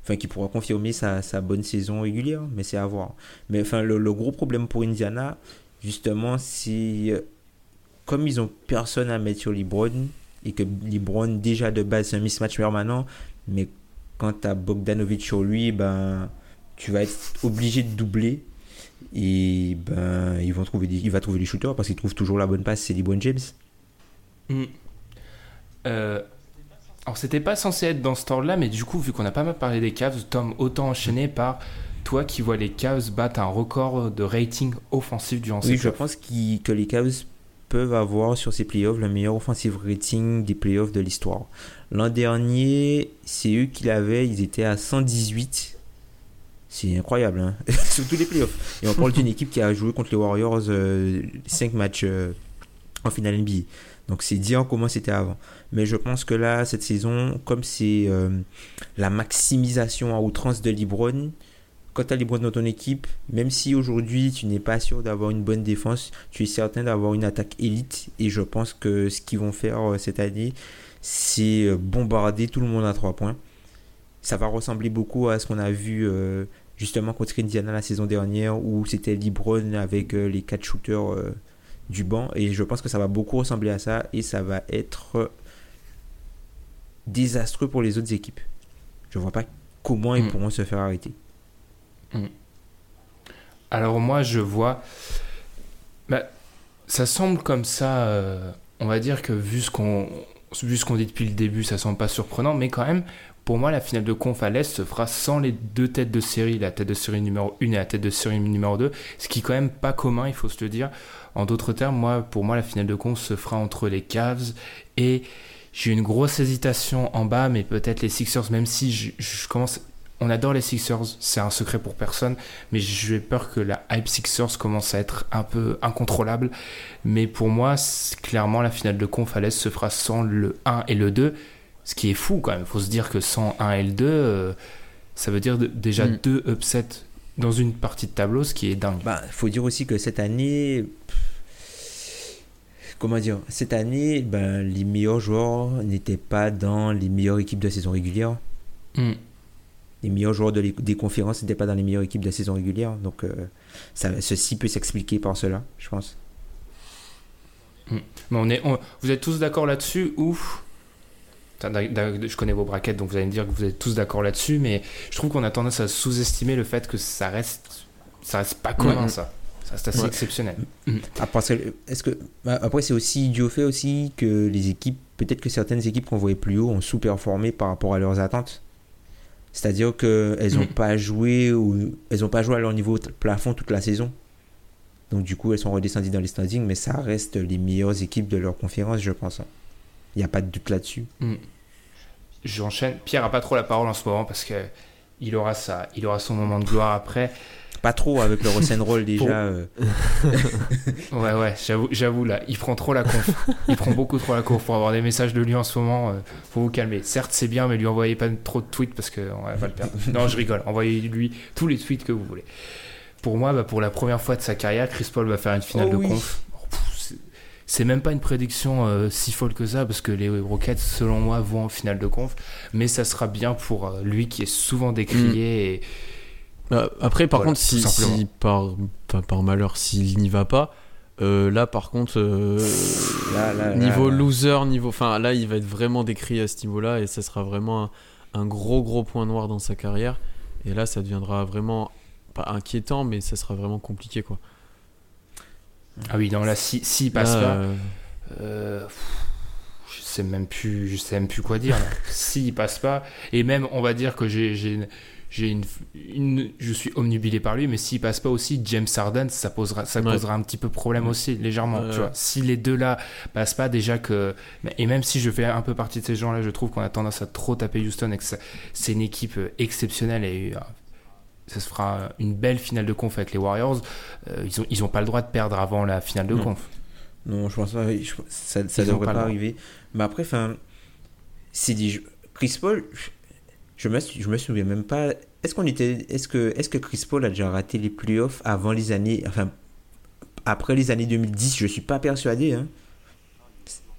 Enfin, qu'il pourra confirmer sa, sa bonne saison régulière. Mais c'est à voir. Mais enfin, le, le gros problème pour Indiana, justement, c'est. euh, Comme ils ont personne à mettre sur LeBron, et que LeBron, déjà de base, c'est un mismatch permanent. Mais quand tu as Bogdanovic sur lui, ben. Tu vas être obligé de doubler. Et ben, ils vont trouver des, il va trouver les shooters parce qu'il trouve toujours la bonne passe, c'est LeBron James. Mm. Euh, alors, c'était pas censé être dans ce ordre-là, mais du coup, vu qu'on a pas mal parlé des Cavs, Tom, autant enchaîner par toi qui vois les Cavs battre un record de rating offensif durant ces Oui, je pense que les Cavs peuvent avoir sur ces playoffs le meilleur offensive rating des playoffs de l'histoire. L'an dernier, c'est eux qui l'avaient, ils étaient à 118. C'est incroyable, hein [LAUGHS] sur tous les playoffs. Et on parle d'une équipe qui a joué contre les Warriors 5 matchs euh, en finale NBA. Donc c'est dire comment c'était avant. Mais je pense que là, cette saison, comme c'est euh, la maximisation à outrance de LeBron, quand tu as LeBron dans ton équipe, même si aujourd'hui tu n'es pas sûr d'avoir une bonne défense, tu es certain d'avoir une attaque élite. Et je pense que ce qu'ils vont faire euh, cette année, c'est euh, bombarder tout le monde à trois points. Ça va ressembler beaucoup à ce qu'on a vu euh, justement contre Indiana la saison dernière où c'était LeBron avec euh, les quatre shooters euh, du banc. Et je pense que ça va beaucoup ressembler à ça et ça va être euh, désastreux pour les autres équipes. Je vois pas comment ils Mm. pourront se faire arrêter. Alors moi, je vois... Bah, ça semble comme ça, euh, on va dire que vu ce qu'on vu ce qu'on dit depuis le début, ça semble pas surprenant, mais quand même, pour moi, la finale de conf à l'Est se fera sans les deux têtes de série, la tête de série numéro 1 et la tête de série numéro 2, ce qui est quand même pas commun, il faut se le dire. En d'autres termes, moi, pour moi, la finale de conf se fera entre les Cavs et j'ai une grosse hésitation en bas, mais peut-être les Sixers, même si je, commence... On adore les Sixers, c'est un secret pour personne, mais j'ai peur que la hype Sixers commence à être un peu incontrôlable. Mais pour moi, clairement, la finale de conf à l'Est se fera sans le 1 et le 2, ce qui est fou quand même. Il faut se dire que sans 1 et le 2, euh, ça veut dire déjà Mm. deux upsets dans une partie de tableau, ce qui est dingue. Bah, faut dire aussi que cette année, comment dire, cette année, ben, les meilleurs joueurs n'étaient pas dans les meilleures équipes de saison régulière. Mm. Les meilleurs joueurs de des conférences n'étaient pas dans les meilleures équipes de saison régulière. Donc, euh, ça, ceci peut s'expliquer par cela, je pense. Mais on est, on- vous êtes tous d'accord là-dessus ou Je connais vos braquettes, donc vous allez me dire que vous êtes tous d'accord là-dessus, mais je trouve qu'on a tendance à sous-estimer le fait que ça reste, ça reste pas commun, ça. Ça, c'est assez Ouais. exceptionnel. Après, c'est- est-ce que bah, après c'est aussi dû au fait aussi que les équipes, peut-être que certaines équipes qu'on voyait plus haut ont sous-performé par rapport à leurs attentes. C'est-à-dire que elles n'ont Mm. pas joué ou elles ont pas joué à leur niveau plafond toute la saison. Donc du coup, elles sont redescendues dans les standings, mais ça reste les meilleures équipes de leur conférence, je pense. Il n'y a pas de doute là-dessus. J'enchaîne. Pierre a pas trop la parole en ce moment parce que il aura sa, il aura son moment de gloire après. Pas trop avec le Roll [LAUGHS] déjà. Euh, [LAUGHS] Ouais, ouais, j'avoue, j'avoue là, il prend trop la conf. il prend beaucoup trop la conf pour avoir des messages de lui en ce moment. euh, faut vous calmer. Certes, c'est bien, mais lui envoyez pas trop de tweets parce qu'on va le perdre. [LAUGHS] Non, je rigole. Envoyez-lui tous les tweets que vous voulez. Pour moi, bah, pour la première fois de sa carrière, Chris Paul va faire une finale Oh de oui. conf. C'est- même pas une prédiction euh, si folle que ça, parce que les Rockets, selon moi, vont en finale de conf. Mais ça sera bien pour euh, lui qui est souvent décrié. Et... Euh, Après, par Voilà, contre, si, si par, par malheur, s'il n'y va pas, euh, là, par contre, euh, Là, là, là, niveau là. loser, niveau, enfin, là, il va être vraiment décrié à ce niveau-là et ça sera vraiment un, un gros, gros point noir dans sa carrière. Et là, ça deviendra vraiment pas inquiétant, mais ça sera vraiment compliqué, quoi. Ah oui, non, là, si, s'il passe Là, pas. euh, Euh, je sais même plus, je sais même plus quoi dire. là. [LAUGHS] S'il passe pas, et même on va dire que j'ai, j'ai, une- j'ai une, je suis omnubilé par lui, mais s'il passe pas aussi, James Harden, ça posera, ça Ouais. un petit peu problème aussi, légèrement. Tu vois, si les deux là passent pas, déjà que, et même si je fais un peu partie de ces gens-là, je trouve qu'on a tendance à trop taper Houston et que c'est une équipe euh, exceptionnelle et ça se fera une belle finale de conf avec les Warriors. Euh, ils ont, ils ont pas le droit de perdre avant la finale de Non. conf. Non, je pense pas. je- ça ont devrait pas arriver. Mais après, enfin, c'est dit. je- Chris Paul, je- me, je me souviens même pas. Est-ce qu'on était, est-ce que, est-ce que Chris Paul a déjà raté les playoffs avant les années, enfin, après les années 2010 Je suis pas persuadé. Hein.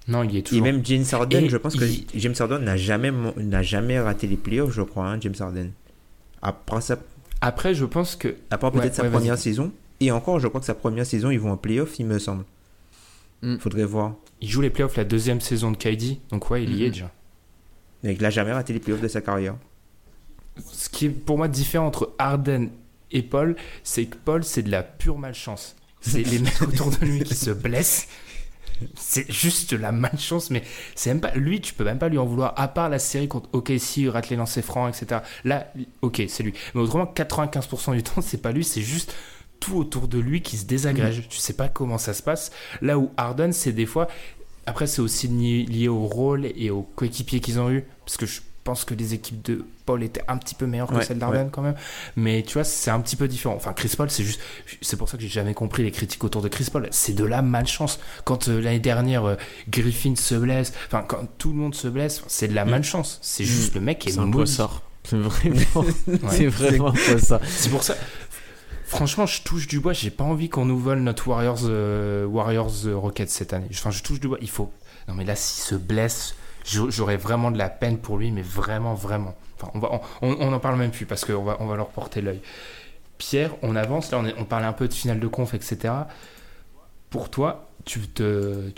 Non, il est Et toujours. même James Harden, Et je pense il- que James Harden n'a jamais, n'a jamais raté les playoffs, je crois, hein, James Harden. Après ça, Après, je pense que à part Ouais, peut-être sa ouais, première saison. Et encore, je crois que sa première saison, ils vont en playoffs, il me semble. Mm. Faudrait voir. Il joue les playoffs la deuxième saison de KD, donc ouais, il y est Mhm. déjà. Mais il n'a jamais raté les playoffs de sa carrière. Ce qui est pour moi différent entre Harden et Paul, c'est que Paul, c'est de la pure malchance. C'est les [LAUGHS] mecs autour de lui qui se blessent. C'est juste la malchance, mais c'est même pas lui, tu peux même pas lui en vouloir. À part la série contre OKC, il rate les lancers francs, etc. Là, ok, c'est lui. Mais autrement, 95% du temps, c'est pas lui, c'est juste tout autour de lui qui se désagrège. Tu sais pas comment ça se passe. Là où Harden, c'est des fois. Après, c'est aussi lié, lié au rôle et aux coéquipiers qu'ils ont eu. Parce que je pense que les équipes de Paul étaient un petit peu meilleures que Ouais, celles d'Harden quand même. Mais tu vois, c'est un petit peu différent. Enfin, Chris Paul, c'est juste. C'est pour ça que j'ai jamais compris les critiques autour de Chris Paul. C'est de la malchance. Quand euh, l'année dernière, euh, Griffin se blesse, enfin, quand tout le monde se blesse, c'est de la malchance. C'est juste le mec qui est, c'est un poissard. [LAUGHS] C'est vraiment, Ouais. c'est vraiment un poissard. C'est pour ça. Franchement, je touche du bois. J'ai pas envie qu'on nous vole notre Warriors, euh, Warriors euh, Rockets cette année. Enfin, je touche du bois. Il faut. Non, mais là, s'il se blesse, j'aurais vraiment de la peine pour lui, mais vraiment, vraiment. Enfin, on va, on, on en parle même plus parce qu'on va, on va leur porter l'œil. Pierre, on avance. Là, on, est- on parlait un peu de finale de conf, etc. Pour toi, tu te,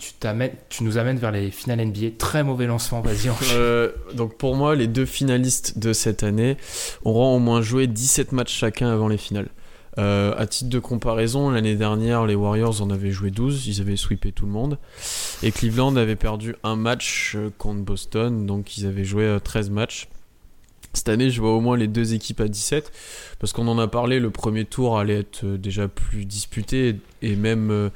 tu nous amènes vers les finales NBA. Très mauvais lancement. Vas-y. [LAUGHS] Euh, donc pour moi, les deux finalistes de cette année auront au moins joué 17 matchs chacun avant les finales. Euh, à titre de comparaison, l'année dernière, les Warriors en avaient joué 12, ils avaient sweepé tout le monde. Et Cleveland avait perdu un match euh, contre Boston, donc ils avaient joué euh, 13 matchs. Cette année, je vois au moins les deux équipes à 17, parce qu'on en a parlé, le premier tour allait être euh, déjà plus disputé, et même... euh,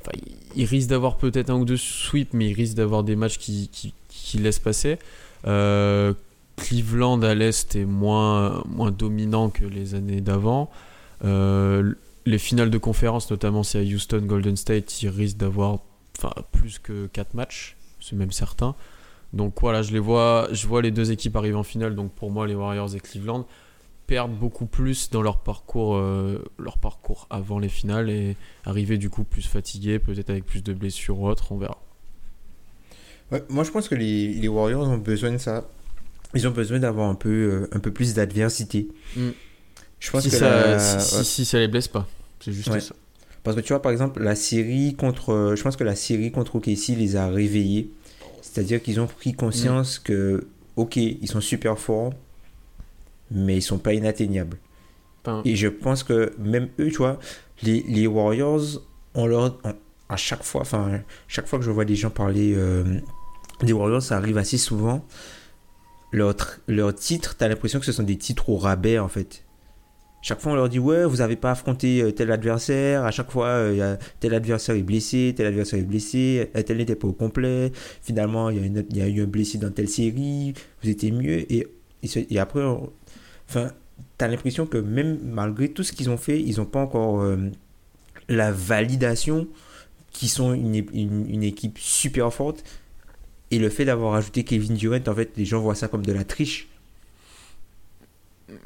enfin, il risque d'avoir peut-être un ou deux sweeps, mais il risque d'avoir des matchs qui, qui, laissent passer. Euh, Cleveland à l'Est est moins, moins dominant que les années d'avant. Euh, les finales de conférence, notamment si à Houston, Golden State, ils risquent d'avoir plus que 4 matchs, c'est même certain. Donc voilà, je les vois, je vois les deux équipes arriver en finale. Donc pour moi, les Warriors et Cleveland perdent beaucoup plus dans leur parcours, euh, leur parcours avant les finales et arriver du coup plus fatigués, peut-être avec plus de blessures ou autre, on verra. Ouais, moi, je pense que les, les Warriors ont besoin de ça. Ils ont besoin d'avoir un peu, euh, un peu plus d'adversité. Mm. Je pense Si que ça, la- si, si- ouais. si ça les blesse pas, c'est juste Ouais. ça. Parce que tu vois, par exemple, la série contre. euh, Je pense que la série contre OKC les a réveillés. C'est-à-dire qu'ils ont pris conscience que, ok, ils sont super forts, mais ils sont pas inatteignables. Et je pense que même eux, tu vois, les, les Warriors, on leur, on- à chaque fois, enfin, chaque fois que je vois des gens parler euh, des Warriors, ça arrive assez souvent. Leur, tr- leur titre, t'as l'impression que ce sont des titres au rabais, en fait. Chaque fois, on leur dit, ouais, vous n'avez pas affronté euh, tel adversaire. À chaque fois, euh, tel adversaire est blessé, tel adversaire est blessé, euh, tel n'était pas au complet. Finalement, il y, a eu un blessé dans telle série, vous étiez mieux. Et, après, enfin, t'as l'impression que même malgré tout ce qu'ils ont fait, ils n'ont pas encore la validation qu'ils sont une, une équipe super forte. Et le fait d'avoir ajouté Kevin Durant, en fait, les gens voient ça comme de la triche.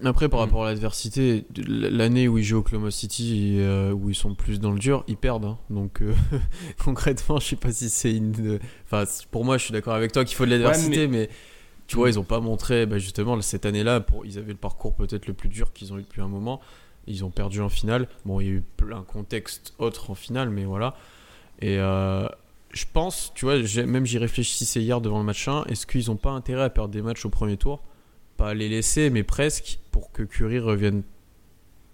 Après, par rapport à l'adversité, l'année où ils jouent au Oklahoma City, euh, où ils sont plus dans le dur, ils perdent. hein. Donc, euh, [LAUGHS] concrètement, je sais pas si c'est une. Enfin, c- pour moi, je suis d'accord avec toi qu'il faut de l'adversité, mais... tu vois, ils ont pas montré, bah, justement, cette année-là, pour... ils avaient le parcours peut-être le plus dur qu'ils ont eu depuis un moment. Ils ont perdu en finale. Bon, il y a eu plein de contextes autres en finale, mais voilà. Et euh, je pense, tu vois, même j'y réfléchissais hier devant le match 1, est-ce qu'ils ont pas intérêt à perdre des matchs au premier tour? Pas les laisser, mais presque pour que Curry revienne.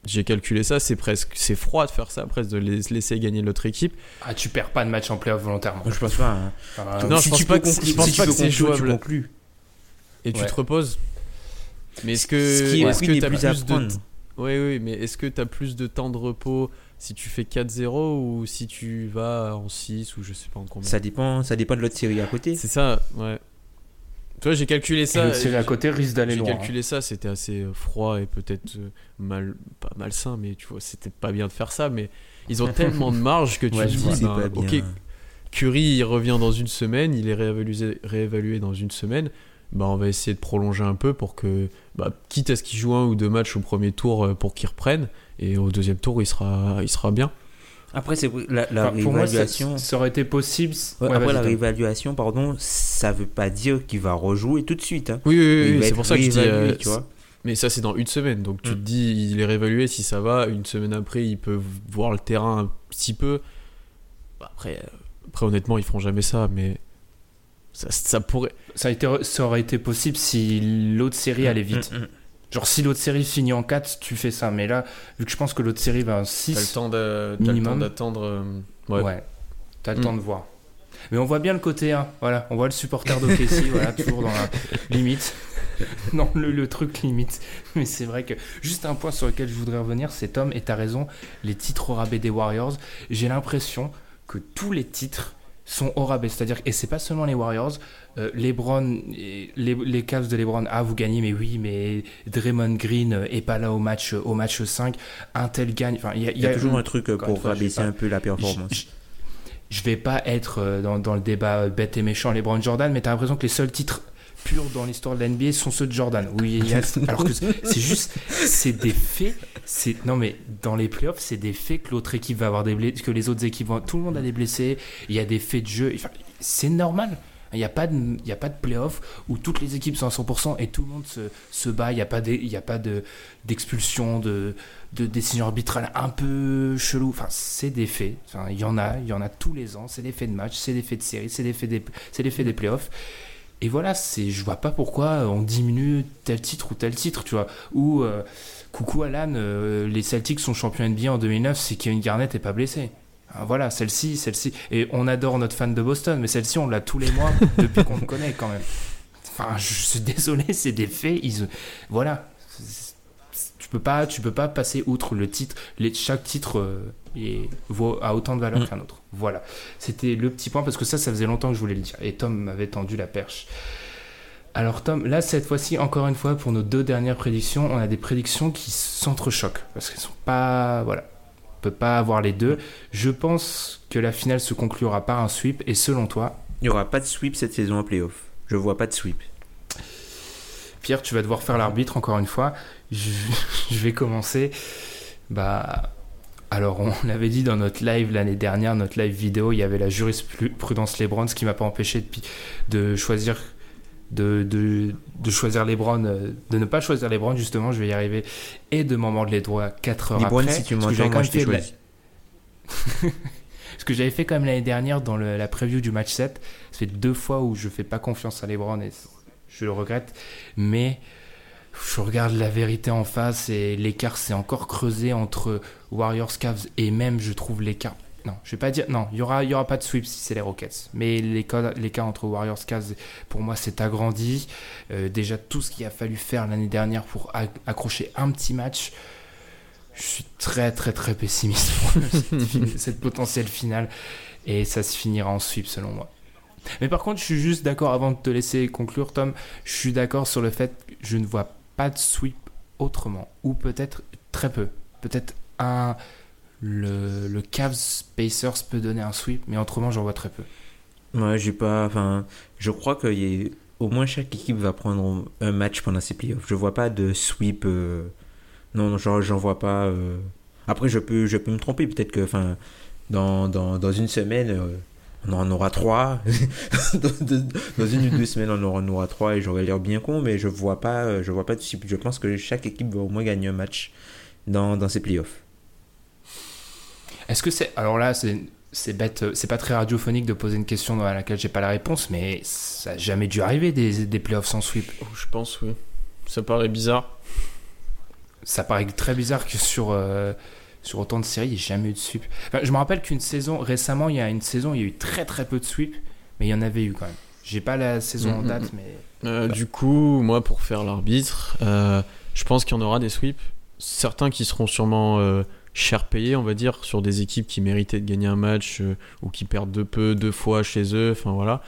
J'ai calculé ça, c'est presque, c'est froid de faire ça, presque de les laisser gagner l'autre équipe. Ah, tu perds pas de match en playoff volontairement. Je pense pas. hein. Enfin, Non, je si pense tu pas peux que- je pense si tu pas que c'est conclure, tu jouable. conclus. Et tu te reposes. Mais est-ce que, Ce qui est est-ce que t'as plus plus de, oui, oui, mais est-ce que t'as plus de temps de repos si tu fais 4-0 ou si tu vas en 6 ou je sais pas en combien? Ça dépend, ça dépend de l'autre série à côté. C'est ça, ouais. Tu vois, j'ai calculé et ça. le à côté risque d'aller J'ai loin. hein. calculé ça, c'était assez euh, froid et peut-être euh, mal, pas malsain, mais tu vois, c'était pas bien de faire ça. Mais ils ont [LAUGHS] tellement de marge que tu Ouais, dis, ben, ok, Curry il revient dans une semaine, il est réévalué, réévalué dans une semaine. Bah, on va essayer de prolonger un peu pour que, bah, quitte à ce qu'il joue un ou deux matchs au premier tour euh, pour qu'il reprenne, et au deuxième tour il sera, il sera bien. Après, c'est la, la Enfin, pour moi, ça, réévaluation. ça aurait été possible. Ouais, après, la réévaluation, pardon, ça veut pas dire qu'il va rejouer tout de suite. hein. Oui, oui, oui, c'est pour ça que je dis. réévalué, euh, tu vois. Mais ça, c'est dans une semaine. Donc tu Mm. te dis, il est réévalué, si ça va, une semaine après, il peut voir le terrain un petit peu. Après, euh, après honnêtement, ils feront jamais ça, mais ça, ça pourrait. Ça, a été, ça aurait été possible si l'autre série allait vite. Mm, mm. Genre, si l'autre série finit en 4, tu fais ça. Mais là, vu que je pense que l'autre série va en 6, T'as le temps de- t'as le minimum. temps d'attendre. euh, ouais, ouais. t'as le Mm. temps de voir. Mais on voit bien le côté 1. Voilà, on voit le supporter d'OKC, voilà, [LAUGHS] toujours dans la limite. [LAUGHS] Non, le, le truc limite. Mais c'est vrai que juste un point sur lequel je voudrais revenir, c'est Tom, et t'as raison, les titres au rabais des Warriors, j'ai l'impression que tous les titres sont au rabais. C'est-à-dire, et c'est pas seulement les Warriors, euh, LeBron, et les, les Cavs de LeBron, ah vous gagnez, mais oui, mais Draymond Green euh, est pas là au match, au match 5, un tel gagne. Enfin, il y a, Il y a toujours un truc euh, pour fois, rabaisser pas. un peu la performance. je- je vais pas être euh, dans, dans le débat euh, bête et méchant LeBron Jordan, mais t'as l'impression que les seuls titres purs dans l'histoire de la NBA sont ceux de Jordan. Oui, [LAUGHS] alors que c'est juste, c'est des faits. C'est non mais dans les playoffs, c'est des faits que l'autre équipe va avoir des blessés, que les autres équipes vont. Tout le monde a des blessés. Il y a des faits de jeu. Enfin, c'est normal. Il n'y a pas de, il y a pas de playoff où toutes les équipes sont à 100% et tout le monde se, se bat. Il n'y a pas de, il y a pas de d'expulsion, de, de décision arbitrale un peu chelou. Enfin, c'est des faits. Enfin, il y en a, il y en a tous les ans. C'est des faits de match, c'est des faits de série, c'est des faits des, c'est des faits des playoffs. Et voilà, c'est, je vois pas pourquoi on diminue tel titre ou tel titre, tu vois. Ou euh, coucou Alan, euh, les Celtics sont champions NBA en 2009, c'est Kevin Garnett est pas blessé. Ah, Voilà, celle-ci, celle-ci. Et on adore notre fan de Boston, mais celle-ci, on l'a tous les mois [LAUGHS] depuis qu'on le connaît quand même. Enfin, je suis désolé, [LAUGHS] c'est des faits. Ils... Voilà. Tu peux pas, tu peux pas passer outre le titre. Les, chaque titre est- vaut, a autant de valeur Mm. qu'un autre. Voilà. C'était le petit point parce que ça, ça faisait longtemps que je voulais le dire. Et Tom m'avait tendu la perche. Alors Tom, là cette fois-ci, encore une fois, pour nos deux dernières prédictions, on a des prédictions qui s'entrechoquent parce qu'elles sont pas, voilà, on peut pas avoir les deux. Je pense que la finale se conclura par un sweep. Et selon toi, Il n'y aura pas de sweep cette saison en playoff. Je vois pas de sweep. Pierre, tu vas devoir faire l'arbitre encore une fois. Je, [LAUGHS] je vais commencer. Bah, alors on [LAUGHS] l'avait dit dans notre live l'année dernière, notre live vidéo, il y avait la jurisprudence Lebron, ce qui m'a pas empêché de, choisir. De, de, de choisir Lebron, euh, de ne pas choisir Lebron, justement, je vais y arriver, et de m'en mordre les doigts 4 heures Libron, après. si tu parce que moi je t'ai la- choisi. [LAUGHS] Ce que j'avais fait quand même l'année dernière dans le- la preview du match 7, c'est deux fois où je fais pas confiance à LeBron et je le regrette. Mais je regarde la vérité en face et l'écart s'est encore creusé entre Warriors Cavs et même je trouve l'écart. Non, je vais pas dire. Non, il y aura, y aura pas de sweep si c'est les Rockets. Mais l'écart entre Warriors Cavs, pour moi, s'est agrandi. Euh, déjà, tout ce qu'il a fallu faire l'année dernière pour ac- accrocher un petit match, je suis très, très, très pessimiste pour [LAUGHS] cette, cette potentielle finale. Et ça se finira en sweep, selon moi. Mais par contre, je suis juste d'accord, avant de te laisser conclure, Tom, je suis d'accord sur le fait que je ne vois pas de sweep autrement. Ou peut-être très peu. Peut-être un. Le, le Cavs Pacers peut donner un sweep, mais autrement, j'en vois très peu. J'ai pas. Je crois que au moins chaque équipe va prendre un match pendant ces playoffs. Je vois pas de sweep. euh, Non, non, j'en j'en vois pas. euh. Après, je peux, je peux me tromper. Peut-être que, enfin, dans, dans, dans une semaine, euh, on en aura trois. [LAUGHS] dans, une ou deux semaines, on en aura trois et j'aurais l'air bien con, mais je vois pas, euh, je vois pas de. Je pense que chaque équipe va au moins gagner un match dans, dans ces playoffs. Est-ce que c'est. Alors là, c'est. C'est bête, euh, c'est pas très radiophonique de poser une question à laquelle j'ai pas la réponse, mais ça a jamais dû arriver des, des playoffs sans sweep. Oh, Je pense, oui. Ça paraît bizarre. Ça paraît très bizarre que sur, euh, sur autant de séries, il n'y ait jamais eu de sweep. Enfin, je me rappelle qu'une saison, récemment, il y a une saison, il y a eu très très peu de sweep, mais il y en avait eu quand même. J'ai pas la saison en Mm, mm, date, mm. mais. Euh, du coup, moi, pour faire l'arbitre, euh, je pense qu'il y en aura des sweeps. Certains qui seront sûrement euh, cher payés, on va dire, sur des équipes qui méritaient de gagner un match euh, ou qui perdent de peu, deux fois chez eux. Enfin voilà.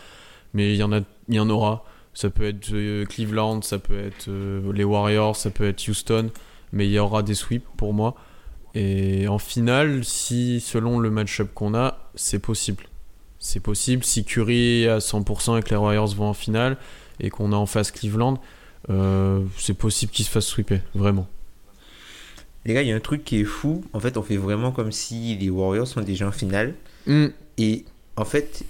Mais il y en a, il y en aura. Ça peut être euh, Cleveland, ça peut être euh, les Warriors, ça peut être Houston. Mais il y aura des sweeps pour moi. Et en finale, si selon le match-up qu'on a, c'est possible. C'est possible si Curry est à 100% et que les Warriors vont en finale et qu'on a en face Cleveland, euh, c'est possible qu'ils se fassent sweeper, vraiment. Les gars, il y a un truc qui est fou. En fait, on fait vraiment comme si les Warriors sont déjà en finale. Et en fait,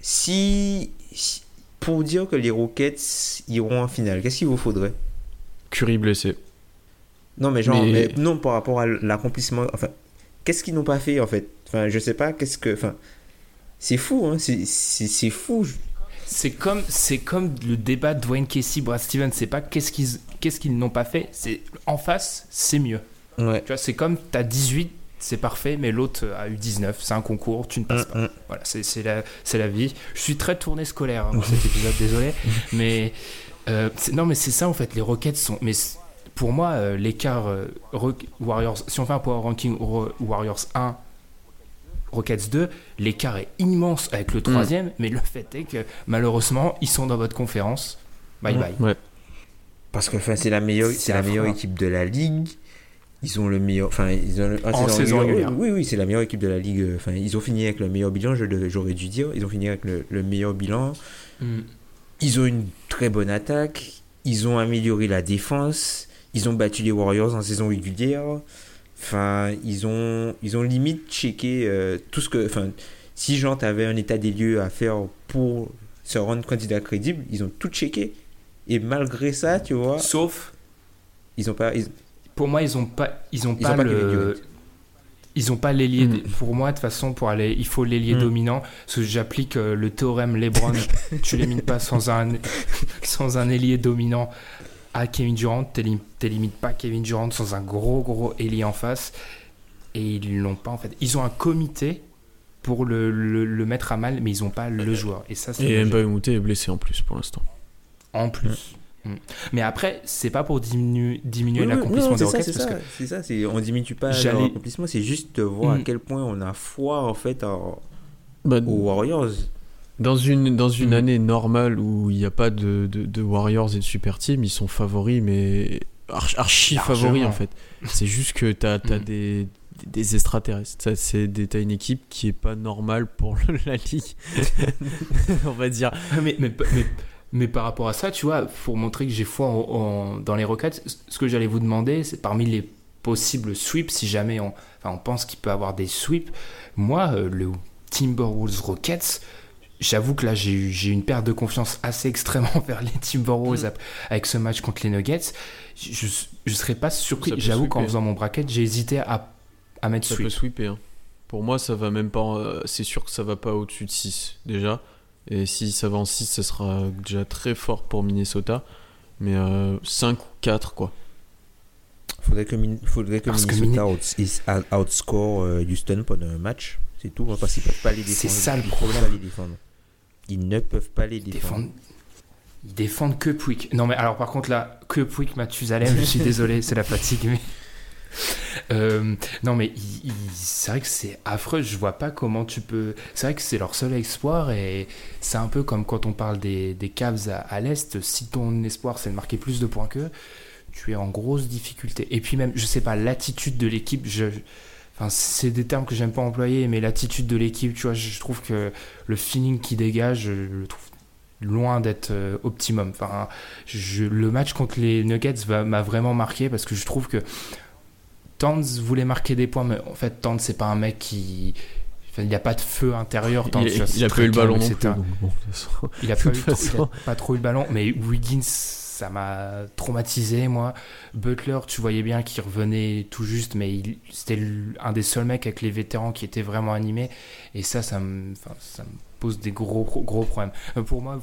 si, si- pour dire que les Rockets iront en finale, qu'est-ce qu'il vous faudrait? Curry blessé. Non, mais genre, Mais- mais non par rapport à l'accomplissement. Enfin, qu'est-ce qu'ils n'ont pas fait en fait? Enfin, je sais pas. Qu'est-ce que, enfin, c'est fou, hein. C'est fou. C'est comme, c'est comme le débat de Dwayne Casey, Brad Stevens. C'est pas qu'est-ce qu'ils, qu'est-ce qu'ils n'ont pas fait. C'est en face, c'est mieux. Ouais. Tu vois, c'est comme t'as 18, c'est parfait, mais l'autre a eu 19. C'est un concours, tu ne passes pas. Mm, mm. Voilà, c'est, c'est la, c'est la vie. Je suis très tourné scolaire hein, dans cet [LAUGHS] épisode, désolé. Mais euh, c'est- non, mais c'est ça en fait. Les Rockets sont. Mais pour moi, euh, l'écart euh, Warriors. Si on fait un power ranking Ro- Warriors 1. Rockets 2, l'écart est immense avec le troisième, mais le fait est que malheureusement, ils sont dans votre conférence. Bye Mm. bye. Ouais. Parce que, enfin, c'est la meilleure, C'est c'est la meilleure affreux. équipe de la ligue. Ils ont le meilleur. Enfin, ils ont le- ah, En saison régulière. Oui, oui, c'est la meilleure équipe de la ligue. Enfin, ils ont fini avec le meilleur bilan. J'aurais dû dire. Ils ont fini avec le, le meilleur bilan. Mm. Ils ont une très bonne attaque. Ils ont amélioré la défense. Ils ont battu les Warriors en saison régulière. Enfin, ils ont, ils ont limite checké euh, tout ce que. Enfin, si genre t'avais un état des lieux à faire pour se rendre candidat crédible, ils ont tout checké. Et malgré ça, tu vois, Sauf, ils ont pas. ils- pour moi, ils ont pas, ils ont Ils pas, ont pas le, ils ont pas l'ailier. Mm. Pour moi, de toute façon, pour aller, il faut l'ailier Mm. dominant. Parce que j'applique euh, le théorème LeBron. [LAUGHS] tu l'élimines pas sans un, sans un ailier dominant à Kevin Durant. T'élim- T'élimines pas Kevin Durant sans un gros gros ailier en face. Et ils l'ont pas en fait. Ils ont un comité pour le, le, le mettre à mal, mais ils ont pas le joueur. Et ça, c'est Et Mouté est blessé en plus pour l'instant. en plus. Mm. Mais après, c'est pas pour diminuer, diminuer Oui, oui, l'accomplissement des c'est ça, Rockets c'est ça, c'est on diminue pas J'allais- leur accomplissement, c'est juste de voir Mm. à quel point on a foi en fait en- Bah, aux Warriors. Dans une, dans une Mm. année normale où il n'y a pas de, de, de Warriors et de Super Team, ils sont favoris, mais archi, favoris en fait. C'est juste que tu as, Mm. des, des extraterrestres. Ça, c'est des- T'as une équipe qui est pas normale pour la ligue. [LAUGHS] On va dire. Ah, mais, mais, mais, mais par rapport à ça, tu vois, pour montrer que j'ai foi en- en- dans les Rockets, ce que j'allais vous demander, c'est parmi les possibles sweeps, si jamais on, enfin, on pense qu'il peut avoir des sweeps, moi, euh, le Timberwolves Rockets, j'avoue que là, j'ai eu j'ai eu une perte de confiance assez extrêmement [LAUGHS] vers les Timberwolves ap- avec ce match contre les Nuggets. Je ne serais pas surpris. J'avoue qu'en faisant mon bracket, j'ai hésité à, à mettre Ça sweep. peut sweeper. hein. Pour moi, ça va même pas. euh, C'est sûr que ça va pas au-dessus de 6 déjà. Et si ça va en 6, ça sera déjà très fort pour Minnesota. Mais 5 ou 4, quoi. Faudrait que, Min- faudrait que Minnesota out- outscore euh, Houston pendant un match. C'est tout, hein, parce qu'ils peuvent pas les défendre. C'est ça, le Ils peuvent problème. pas les défendre. Ils ne peuvent pas les défendre. ils défendent que Puig. Non, mais alors par contre, là, que Puig, Mathusalem, je suis [LAUGHS] désolé, c'est la fatigue. Mais... Euh, non, mais c'est vrai que c'est affreux. Je vois pas comment tu peux. C'est vrai que c'est leur seul espoir et c'est un peu comme quand on parle des, des Cavs à, à l'Est. Si ton espoir c'est de marquer plus de points qu'eux, tu es en grosse difficulté. Et puis même, je sais pas, l'attitude de l'équipe, je. Enfin, c'est des termes que j'aime pas employer, mais l'attitude de l'équipe, tu vois, je trouve que le feeling qui dégage, je le trouve loin d'être euh, optimum. Enfin, je- le match contre les Nuggets m'a vraiment marqué parce que je trouve que Towns voulait marquer des points, mais en fait, Towns, c'est pas un mec qui. enfin, il n'y a pas de feu intérieur. Towns, Il, il c'est a pas eu le ballon plus. donc bon, de toute façon. Il a, pas, eu il a pas trop eu le ballon, mais Wiggins, ça m'a traumatisé, moi. Butler, tu voyais bien qu'il revenait tout juste, mais il- c'était un des seuls mecs avec les vétérans qui était vraiment animé. Et ça, ça me, enfin, ça me pose des gros, gros, problèmes. Euh, Pour moi,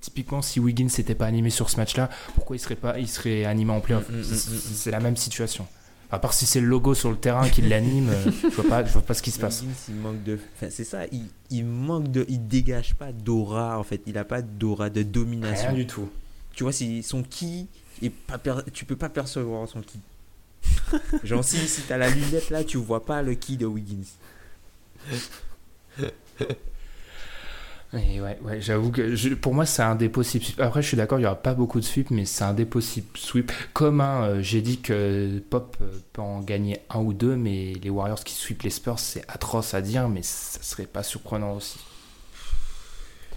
typiquement, si Wiggins n'était pas animé sur ce match-là, pourquoi il serait, pas, il serait animé en playoff? Mm, mm, C'est- mm, la même situation. À part si c'est le logo sur le terrain qui l'anime, euh, je vois pas, je vois pas ce qui se passe. Il manque de. Enfin, c'est ça, il, il manque de. Il dégage pas d'aura en fait. Il a pas d'aura de domination. Rien du tout. Tu vois, si son ki est pas per- tu peux pas percevoir son ki. [LAUGHS] Genre, si, si t'as la lunette là, tu vois pas le ki de Wiggins. [LAUGHS] Et ouais, ouais, j'avoue que je- pour moi c'est un des possibles sweeps. Après je suis d'accord, il n'y aura pas beaucoup de sweeps, mais c'est un des possibles sweeps. Comme un, euh, j'ai dit que Pop euh, peut en gagner un ou deux, mais les Warriors qui sweep les Spurs, c'est atroce à dire, mais ça serait pas surprenant aussi.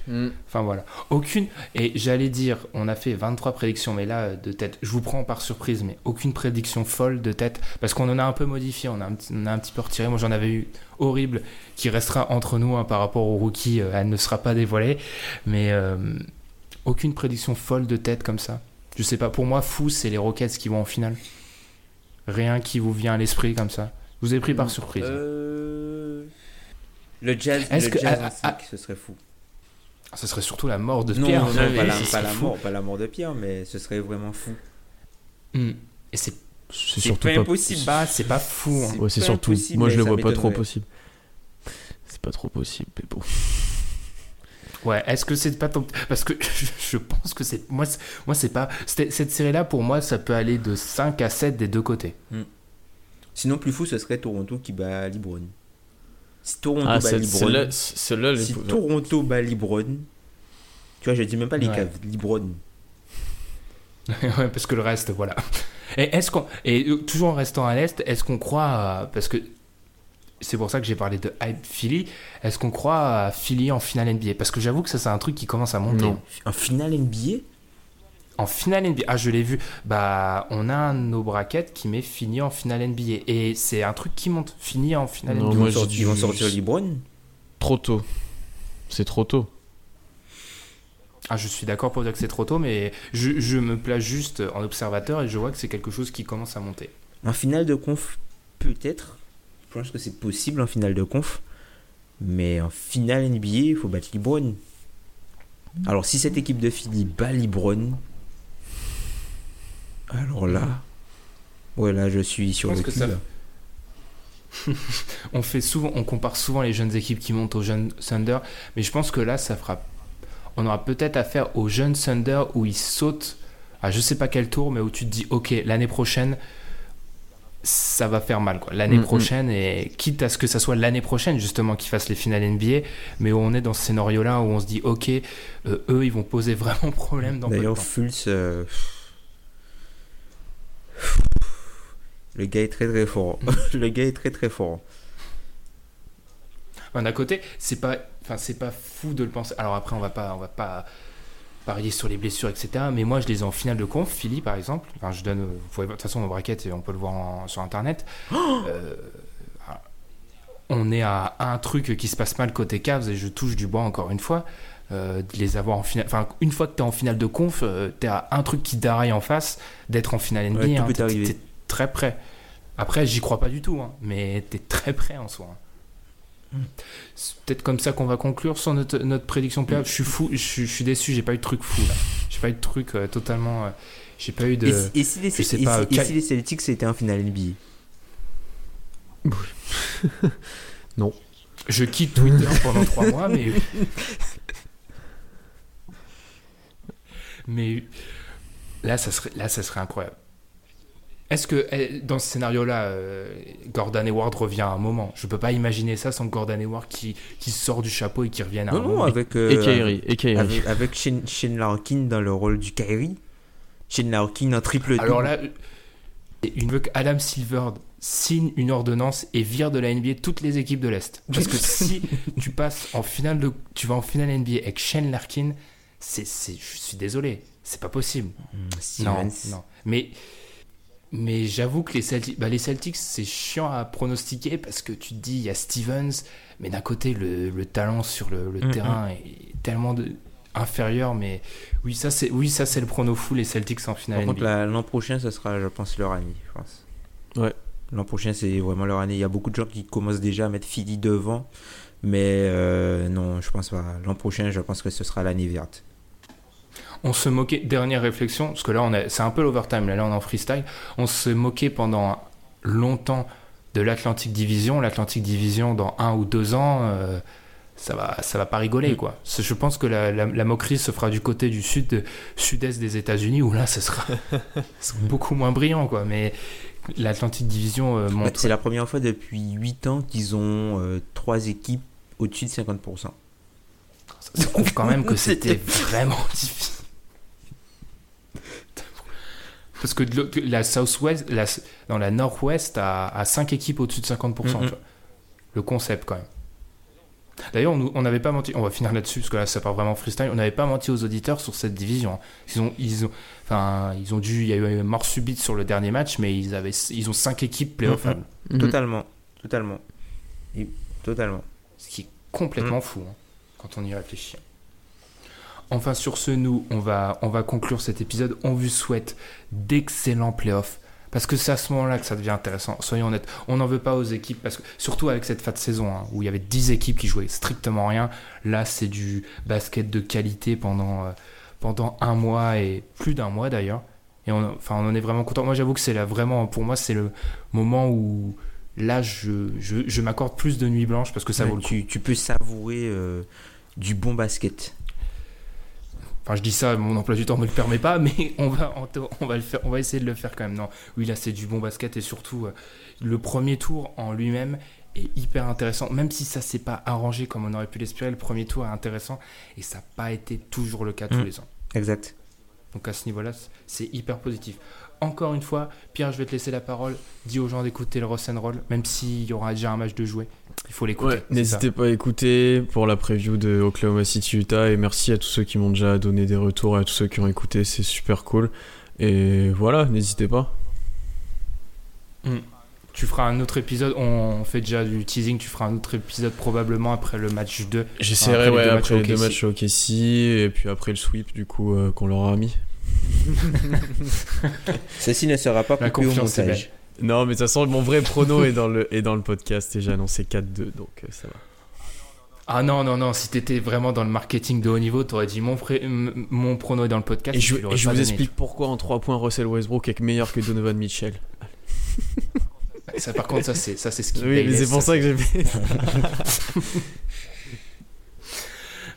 Mm. Enfin voilà. Aucune. Et j'allais dire, on a fait 23 prédictions, mais là, euh, de tête, je vous prends par surprise, mais aucune prédiction folle de tête, parce qu'on en a un peu modifié, on a un, on a un petit peu retiré. Moi, j'en avais eu horrible, qui restera entre nous hein, par rapport au rookie, euh, elle ne sera pas dévoilée, mais euh, aucune prédiction folle de tête comme ça. Je sais pas, pour moi, fou, c'est les Rockets qui vont en finale. Rien qui vous vient à l'esprit comme ça. Je vous ai pris par surprise. Euh... Le jazz, le que- jazz ah, en ce serait fou. Ce serait surtout la mort de Non, Pierre. non, non, mais pas, la, pas mort, pas la mort de Pierre, mais ce serait vraiment fou. Hmm. Et c'est C'est C'est surtout pas impossible. pas, c'est pas fou. hein. C'est Ouais, c'est surtout. Moi, je mais le vois pas trop possible. C'est pas trop possible, Pépo. [LAUGHS] Ouais, est-ce que c'est pas ton... Parce que [LAUGHS] je pense que c'est... Moi, c'est- moi c'est pas... Cette série-là, pour moi, ça peut aller de 5 à 7 des deux côtés. Sinon, plus fou, ce serait Toronto qui bat Libron. Si Toronto Ah, bat Libron, est- si Toronto bat Libron, tu vois, je dis même pas les Ouais. caves, Libron. [LAUGHS] ouais, parce que le reste, voilà. Et est-ce qu'on... Et euh, toujours en restant à l'Est, est-ce qu'on croit... Parce que c'est pour ça que j'ai parlé de hype Philly. Est-ce qu'on croit à Philly en finale NBA Parce que j'avoue que ça, c'est un truc qui commence à monter. Non. En finale NBA En finale NBA, ah je l'ai vu, bah on a un de nos brackets qui met fini en finale NBA et c'est un truc qui monte, fini en finale Non, NBA. Ils moi, vont sortir- dis- ils vont sortir Libron Trop tôt. C'est trop tôt. Ah je suis d'accord pour dire que c'est trop tôt, mais je, je me place juste en observateur et je vois que c'est quelque chose qui commence à monter. En finale de conf, peut-être. Je pense que c'est possible en finale de conf. Mais en finale NBA, il faut battre Libron. Alors, si cette équipe de Philly bat Libron, alors là, ouais, là, je suis sur le cul. ça-. [LAUGHS] On fait souvent, on compare souvent les jeunes équipes qui montent aux jeunes Thunder, mais je pense que là ça fera, on aura peut-être affaire aux jeunes Thunder où ils sautent à je sais pas quel tour, mais où tu te dis ok l'année prochaine ça va faire mal quoi. L'année Mm, mm. prochaine et quitte à ce que ça soit l'année prochaine justement qu'ils fassent les finales NBA, mais où on est dans ce scénario là où on se dit ok euh, eux ils vont poser [LAUGHS] vraiment problème dans D'ailleurs. Fultz, euh, le gars est très très fort. [LAUGHS] le gars est très très fort. D'un côté, c'est pas, enfin, c'est pas fou de le penser. Alors après, on va pas, on va pas parier sur les blessures, etc. Mais moi, je les ai en finale de conf. Philly, par exemple. Enfin, je donne, vous pouvez, de toute façon, nos braquettes, on peut le voir en- sur Internet. [GASPS] Euh, on est à un truc qui se passe mal côté Cavs et je touche du bois encore une fois. Euh, de les avoir en finale. Enfin, une fois que tu es en finale de conf, euh, t'es à un truc qui déraille en face d'être en finale NBA. Ouais, tout hein. peut T'es- arriver. t'es très près. Après, j'y crois pas du tout, hein, mais t'es très près en soi. hein. C'est peut-être comme ça qu'on va conclure sur notre, notre prédiction playoff. Je suis fou, je, suis- je suis déçu, j'ai pas eu de truc fou là. J'ai pas eu de truc euh, totalement. euh, j'ai pas eu de. Et, si- et si les, je sais et pas, si- et Cal- si les Celtics étaient en finale NBA [LAUGHS] Je quitte Twitter pendant trois mois, mais. [LAUGHS] mais là, ça serait, là, ça serait incroyable. Est-ce que eh, dans ce scénario-là, euh, Gordon Hayward revient à un moment? Je peux pas imaginer ça sans Gordon Hayward qui, qui sort du chapeau et qui revienne à un Non, non, moment. avec, euh, Et et avec, avec Shane, Shane Larkin dans le rôle du Kyrie. Shane Larkin en triple Alors là, il veut qu'Adam Silver signe une ordonnance et vire de la NBA toutes les équipes de l'Est. Parce que [LAUGHS] si tu passes en finale de, tu vas en finale NBA avec Shane Larkin, c'est, c'est, je suis désolé, c'est pas possible. Non, Stevens. non. Mais, mais j'avoue que les Celtics, bah les Celtics, c'est chiant à pronostiquer parce que tu te dis, il y a Stevens, mais d'un côté, le, le talent sur le, le Mm, terrain est tellement de, inférieur. Mais oui, ça, c'est, oui, ça, c'est le prono fou, les Celtics en finale Par contre, l'an prochain, ce sera, je pense, leur année. Je pense. Ouais. L'an prochain, c'est vraiment leur année. Il y a beaucoup de gens qui commencent déjà à mettre Philly devant. Mais euh, non, je pense pas. L'an prochain, je pense que ce sera l'année verte. On se moquait, dernière réflexion, parce que là, on a, c'est un peu l'overtime, là, là, on est en freestyle. On se moquait pendant longtemps de l'Atlantic Division. L'Atlantic Division, dans un ou deux ans, euh, ça va, ça va pas rigoler, quoi. C'est- Je pense que la, la- la moquerie se fera du côté du sud, sud-est des États-Unis, où là, ce sera, [LAUGHS] beaucoup moins brillant, quoi. Mais l'Atlantic Division euh, c'est la première fois depuis 8 ans qu'ils ont euh, trois équipes au-dessus de 50%. Ça prouve quand même que [LAUGHS] c'était vraiment difficile. Parce que de la Southwest, la, dans la Nord-Ouest, a, a 5 équipes au-dessus de 50%. tu Mhm. vois. Le concept, quand même. D'ailleurs, on n'avait pas menti, on va finir là-dessus, parce que là, ça part vraiment freestyle. On n'avait pas menti aux auditeurs sur cette division. Ils ont, ils ont, enfin, ils ont dû, il y a eu une mort subite sur le dernier match, mais ils, avaient, ils ont 5 équipes playoffables. Totalement. Totalement. Et- totalement. Ce qui est complètement fou hein, quand on y réfléchit. Enfin, sur ce, nous, on va, on va conclure cet épisode. On vous souhaite d'excellents playoffs. Parce que c'est à ce moment-là que ça devient intéressant. Soyons honnêtes. On n'en veut pas aux équipes. Parce que, surtout avec cette fin de saison, hein, où il y avait 10 équipes qui jouaient strictement rien. Là, c'est du basket de qualité pendant, euh, pendant un mois et plus d'un mois d'ailleurs. Et on, enfin, on en est vraiment content. Moi, j'avoue que c'est là vraiment, pour moi, c'est le moment où là, je, je, je m'accorde plus de nuit blanche parce que ça Ouais, vaut le coup. tu, tu peux savourer euh, du bon basket. Enfin, je dis ça, mon emploi du temps me le permet pas, mais [LAUGHS] on va, on, va le faire, on va essayer de le faire quand même. Non, oui, là, c'est du bon basket et surtout, euh, le premier tour en lui-même est hyper intéressant. Même si ça s'est pas arrangé comme on aurait pu l'espérer, le premier tour est intéressant et ça n'a pas été toujours le cas tous Mm. les ans. Exact. Donc à ce niveau-là, c'est hyper positif. Encore une fois, Pierre, je vais te laisser la parole. Dis aux gens d'écouter le Roll, même s'il y aura déjà un match de jouer. Il faut l'écouter. Ouais, n'hésitez pas à écouter pour la preview de Oklahoma City Utah et merci à tous ceux qui m'ont déjà donné des retours et à tous ceux qui ont écouté, c'est super cool. Et voilà, n'hésitez pas. ça. Tu feras un autre épisode. On fait déjà du teasing. Tu feras un autre épisode probablement après le match 2. J'essaierai Après les ouais, deux matchs après au les deux OKC. matchs au KC et puis après le sweep du coup euh, qu'on leur a mis. [LAUGHS] Ceci ne sera pas La coupé au montage. Non, mais de toute façon, mon vrai prono est dans le, est dans le podcast et j'ai annoncé 4-2, donc euh, ça va. Ah non, non, non, si t'étais vraiment dans le marketing de haut niveau, t'aurais dit mon, prono est dans le podcast. Et je, et vous donné. explique pourquoi en 3 points Russell Westbrook est meilleur que Donovan Mitchell. Ça, par contre, ça, c'est, ça, c'est ce qui Oui, mais c'est pour ça que j'ai fait. [LAUGHS] [LAUGHS]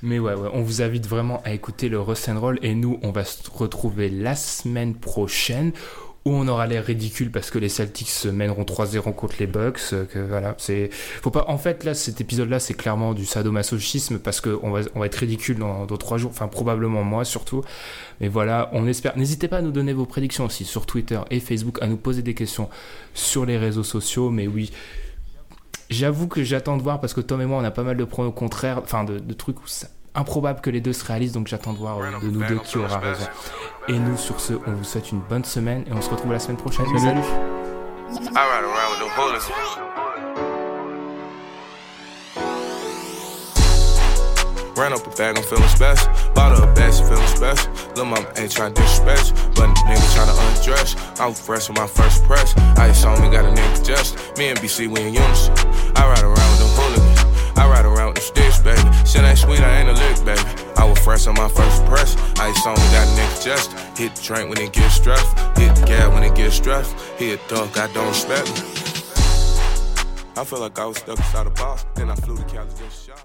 Mais ouais, on vous invite vraiment à écouter le Rust and Roll et nous, on va se retrouver la semaine prochaine où on aura l'air ridicule parce que les Celtics se mèneront 3-0 contre les Bucks. euh, voilà, c'est faut pas. En fait, là, cet épisode-là, c'est clairement du sadomasochisme parce que on va, on va être ridicule dans, dans jours. Enfin, probablement moi surtout. Mais voilà, on espère. N'hésitez pas à nous donner vos prédictions aussi sur Twitter et Facebook, à nous poser des questions sur les réseaux sociaux. Mais oui. J'avoue que j'attends de voir parce que Tom et moi on a pas mal de pronos contraires, enfin de, de trucs où c'est improbable que les deux se réalisent, donc j'attends de voir euh, de nous deux qui aura raison. Et nous sur ce, on vous souhaite une bonne semaine et on se retrouve la semaine prochaine. Salut. Ran up a bag, I'm feeling special. Bought her a bag, she feeling special. Lil' mama ain't tryna disrespect you, but the nigga tryna undress. I'm fresh with my first press. Ice on me, got a nigga just. Me and BC, we in unison. I ride around with them hooligans. I ride around with them sticks, baby. Shit ain't sweet, I ain't a lick, baby. I was fresh on my first press. Ice on me, got next just. Hit drink when it gets stressed. Hit gas when it gets stressed. Hit dunk, I don't respect me. I feel like I was stuck inside a box. Then I flew to Cali just shot.